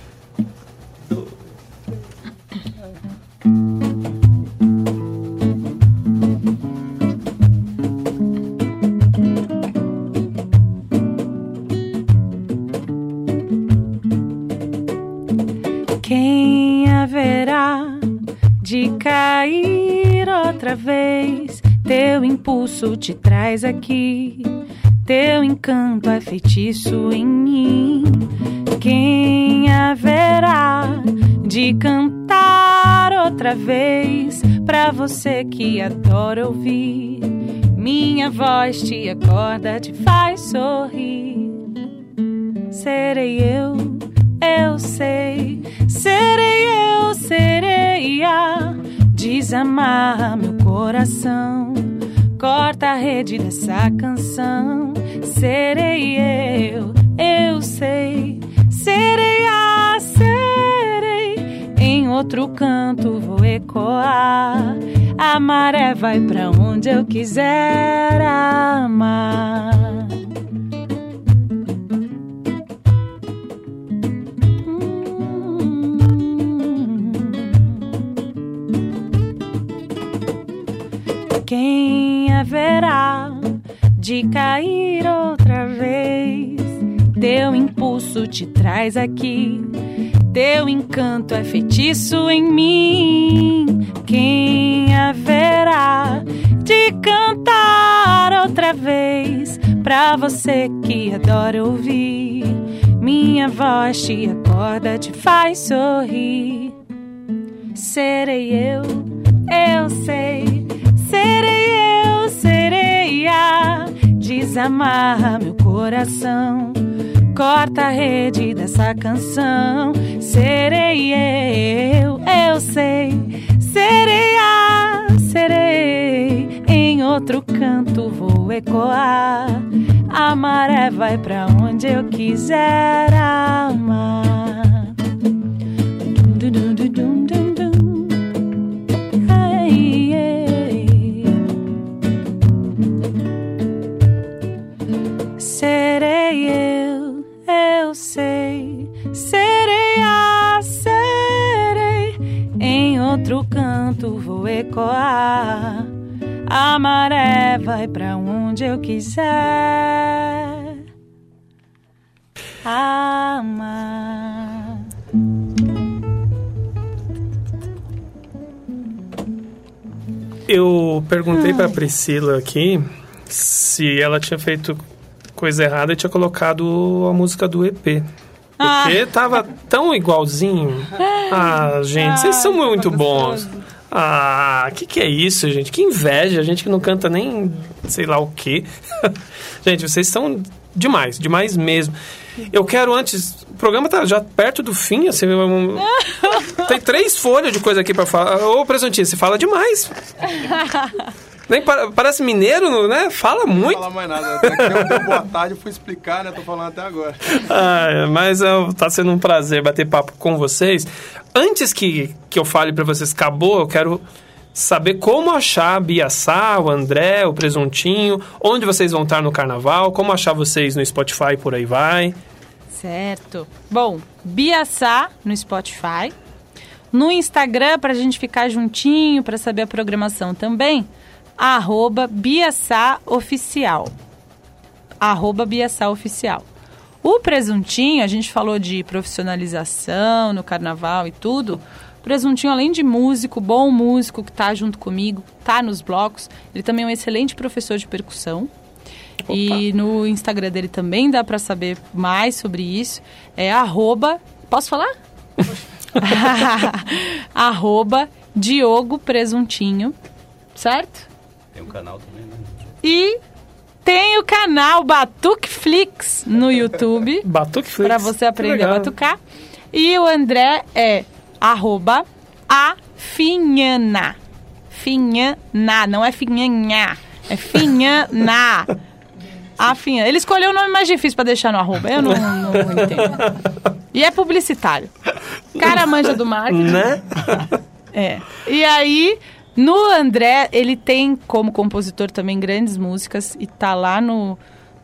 cair outra vez? Teu impulso te traz aqui, teu encanto é feitiço em mim. Quem haverá de cantar outra vez pra você que adora ouvir? Minha voz te acorda, te faz sorrir. Serei eu, eu sei. Serei eu, serei a desamarra meu coração. Corta a rede dessa canção. Serei eu, eu sei. Serei a, serei. Em outro canto vou ecoar. A maré vai pra onde eu quiser amar. Quem haverá de cair outra vez? Teu impulso te traz aqui, teu encanto é feitiço em mim. Quem haverá de cantar outra vez pra você que adora ouvir? Minha voz te acorda, te faz sorrir. Serei eu, eu sei. Serei eu, serei a desamarra meu coração. Corta a rede dessa canção. Serei eu, eu sei. Serei a, serei. Em outro canto vou ecoar. A maré vai pra onde eu quiser amar. A maré vai pra onde eu quiser amar. Eu perguntei pra Priscila aqui se ela tinha feito coisa errada e tinha colocado a música do EP. Porque tava tão igualzinho. Ah, gente, vocês são muito bons. Ah, que que é isso, gente? Que inveja, gente que não canta nem sei lá o quê. gente, vocês são demais, demais mesmo. Eu quero antes. O programa tá já perto do fim, assim. um- tem três folhas de coisa aqui pra falar. Ô, presuntinho, você fala demais. Nem pa- parece mineiro, né? Fala Não muito. vou falar mais nada. Até que eu dei boa tarde, eu fui explicar, né? Tô falando até agora. Ah, mas é, tá sendo um prazer bater papo com vocês. Antes que, que eu fale pra vocês, acabou, eu quero saber como achar a Biaçá, o André, o Presuntinho, onde vocês vão estar no carnaval, como achar vocês no Spotify e por aí vai. Certo. Bom, Biaçá no Spotify. No Instagram, pra gente ficar juntinho, pra saber a programação também, arroba Biaçá Oficial. Arroba Biaçá Oficial. O Presuntinho, a gente falou de profissionalização no carnaval e tudo. O Presuntinho, além de músico, bom músico que tá junto comigo, tá nos blocos, ele também é um excelente professor de percussão. E no Instagram dele também dá pra saber mais sobre isso. É arroba. Posso falar? arroba Diogo Presuntinho. Certo? Tem um canal também, né? E tem o canal Batuque Flix no YouTube. Batuque Flix. Pra você aprender a batucar. E o André é arroba afinhana. Finhana, não é finhanha. É finhana. Afinhana. Ele escolheu o nome mais difícil pra deixar no arroba. Eu não, não entendo. E é publicitário. Cara manja do marketing. Né? É. E aí, no André, ele tem como compositor também grandes músicas e tá lá no.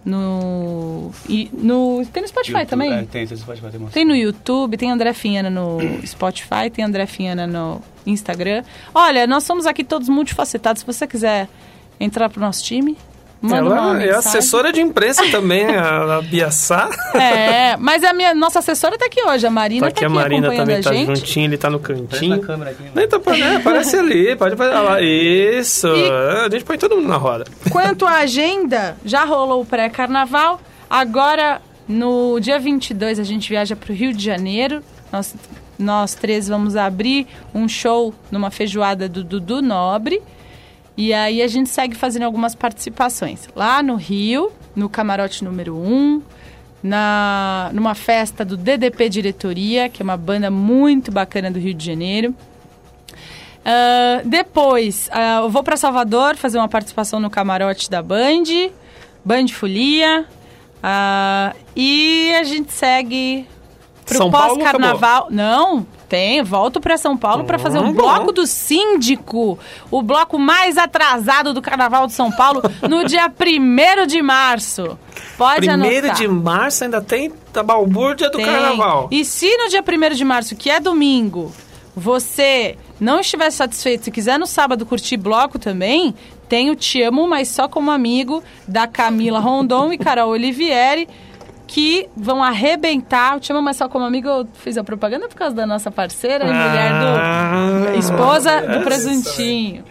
No. E no tem no Spotify YouTube- também? É, tem, tem Spotify, tem. Tem no YouTube, tem André Finhana no Spotify, tem André Finhana no Instagram. Olha, nós somos aqui todos multifacetados. Se você quiser entrar pro nosso time, manda uma Ela é mensagem. assessora de imprensa também, a, a Bia Sá. É, mas a minha nossa assessora tá aqui hoje, a Marina Tá tá aqui aqui, a Marina também, a tá gente. juntinho, ele tá no cantinho. na câmera aqui. né? Nem tá, é, aparece ali, pode fazer. lá. Isso. A gente põe todo mundo na roda. Quanto à agenda, já rolou o pré-carnaval. Agora, no dia 22, a gente viaja para o Rio de Janeiro. Nós, nós três vamos abrir um show numa feijoada do Dudu Nobre. E aí a gente segue fazendo algumas participações. Lá no Rio, no camarote número 1, na, numa festa do DDP Diretoria, que é uma banda muito bacana do Rio de Janeiro. Ah, depois, ah, eu vou para Salvador fazer uma participação no camarote da Band, Band Folia. ah, e a gente segue pro pós-carnaval. Não, tem. Volto para São Paulo para fazer o bloco do síndico, o bloco mais atrasado do Carnaval de São Paulo, no dia 1 de março. Pode Primeiro anotar. de março ainda tem a balbúrdia do Tem. carnaval. E se no dia 1 de março, que é domingo, você não estiver satisfeito, se quiser no sábado curtir bloco também, tem o Te Amo, mas só como amigo, da Camila Rondon e Carol Olivieri, que vão arrebentar. O Te Amo, mas só como amigo, eu fiz a propaganda por causa da nossa parceira e mulher do... Ah, Esposa do essa. presuntinho.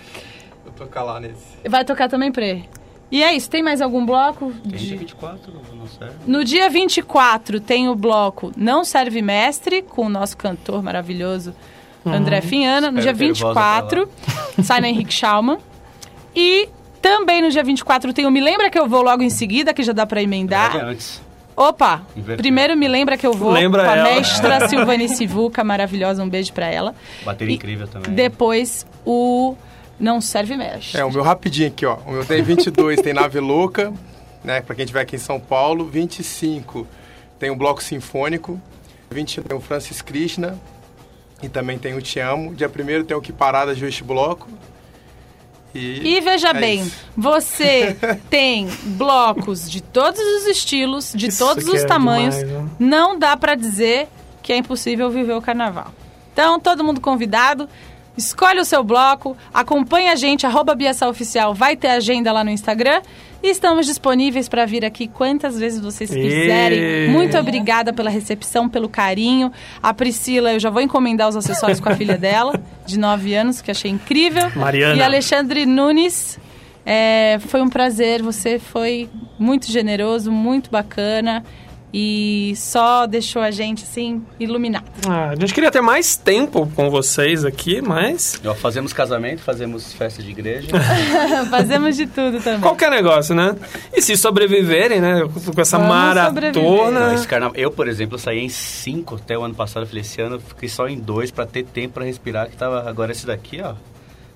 Vou tocar lá nesse. Vai tocar também, Pre? E é isso, tem mais algum bloco? Tem de- dia 24, não, não serve. No dia 24 tem o bloco Não Serve Mestre, com o nosso cantor maravilhoso André Finhana. No dia Espero ter ele volta 24, sai na Henrique Schaumann. E também no dia 24 tem o Me Lembra Que Eu Vou logo em seguida, que já dá pra É emendar. antes. Opa! Inverteu. Primeiro Me Lembra Que Eu Vou Lembra com a ela. mestra Silvane Sivuca, maravilhosa, um beijo pra ela. Bateria E incrível também. Depois o Não Serve Mestre. É, o meu rapidinho aqui, ó. O meu tem 22, tem Nave Louca, né? Pra quem estiver aqui em São Paulo. 25 tem o Bloco Sinfônico. 21 tem o Francis Krishna. E também tem o Te Amo. Dia 1 tem o Que Parada Just Bloco. E, E veja é bem, isso. você tem blocos de todos os estilos, de Isso todos os é tamanhos. demais, né? Não dá pra dizer que é impossível viver o carnaval. Então, todo mundo convidado, escolhe o seu bloco, acompanhe a gente, arroba Biaçal Oficial, vai ter agenda lá no Instagram. E estamos disponíveis para vir aqui quantas vezes vocês quiserem. Ê. Muito obrigada pela recepção, pelo carinho. A Priscila, eu já vou encomendar os acessórios com a filha dela, de 9 anos, que achei incrível. Mariana. E Alexandre Nunes, é, foi um prazer. Você foi muito generoso, muito bacana. E só deixou a gente, assim, iluminado. Ah, a gente queria ter mais tempo com vocês aqui, mas Ó, Fazemos casamento, fazemos festa de igreja. Fazemos de tudo também. qualquer negócio, né? E se sobreviverem, né? Com essa Vamos maratona. sobreviver. Esse carna- Eu, por exemplo, saí em cinco até o ano passado. Eu falei, esse ano eu fiquei só em dois pra ter tempo pra respirar. Que tava agora esse daqui, ó.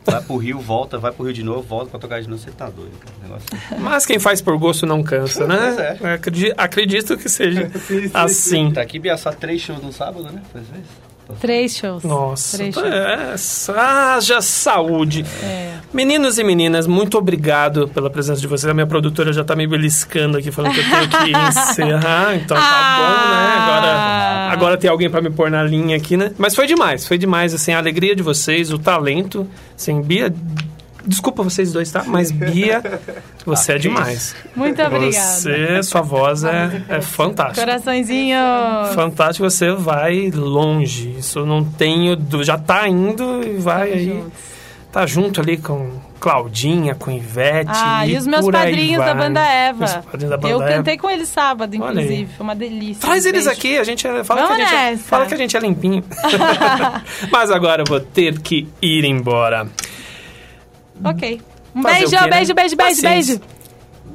Vai pro Rio, volta, vai pro Rio de novo, volta pra tocar de novo. Você tá doido, cara. Mas quem faz por gosto não cansa, né? Pois Acredi- Acredito que seja assim. Tá aqui Biaçá três shows no sábado, né? Pois é. Três shows. Nossa, Três shows. é, haja saúde. É. Meninos e meninas, muito obrigado pela presença de vocês. A minha produtora já tá me beliscando aqui, falando que eu tenho que encerrar. Então tá bom, né? Agora, agora tem alguém pra me pôr na linha aqui, né? Mas foi demais, foi demais, assim, a alegria de vocês, o talento. Assim, Bia, desculpa vocês dois, tá? Mas Bia, você é demais. Muito obrigada. Você, sua voz é, é fantástica. Coraçõezinho. Fantástico, você vai longe. Isso eu não tenho. Já tá indo e vai aí. Tá junto ali com Claudinha, com Ivete. Ah, e os meus padrinhos da banda Eva. Da banda eu Eva. cantei com eles sábado, inclusive. Foi uma delícia. Traz Um eles beijo. aqui, a gente é- fala que a Vamos gente, é, nessa. fala que a gente é limpinho. Mas agora eu vou ter que ir embora. Ok. Um Fazer beijo, o quê, né? beijo, beijo, beijo, Paciência. beijo.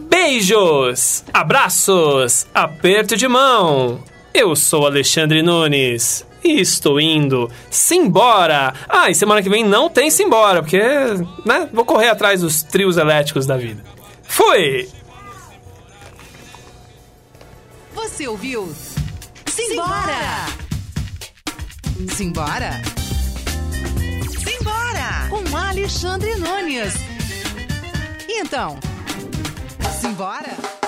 Beijos, abraços, aperto de mão. Eu sou Alexandre Nunes e estou indo simbora. Ah, e semana que vem não tem simbora, porque, né, vou correr atrás dos trios elétricos da vida. Fui! Você ouviu? Simbora! Simbora! Alexandre Nunes. Então, simbora?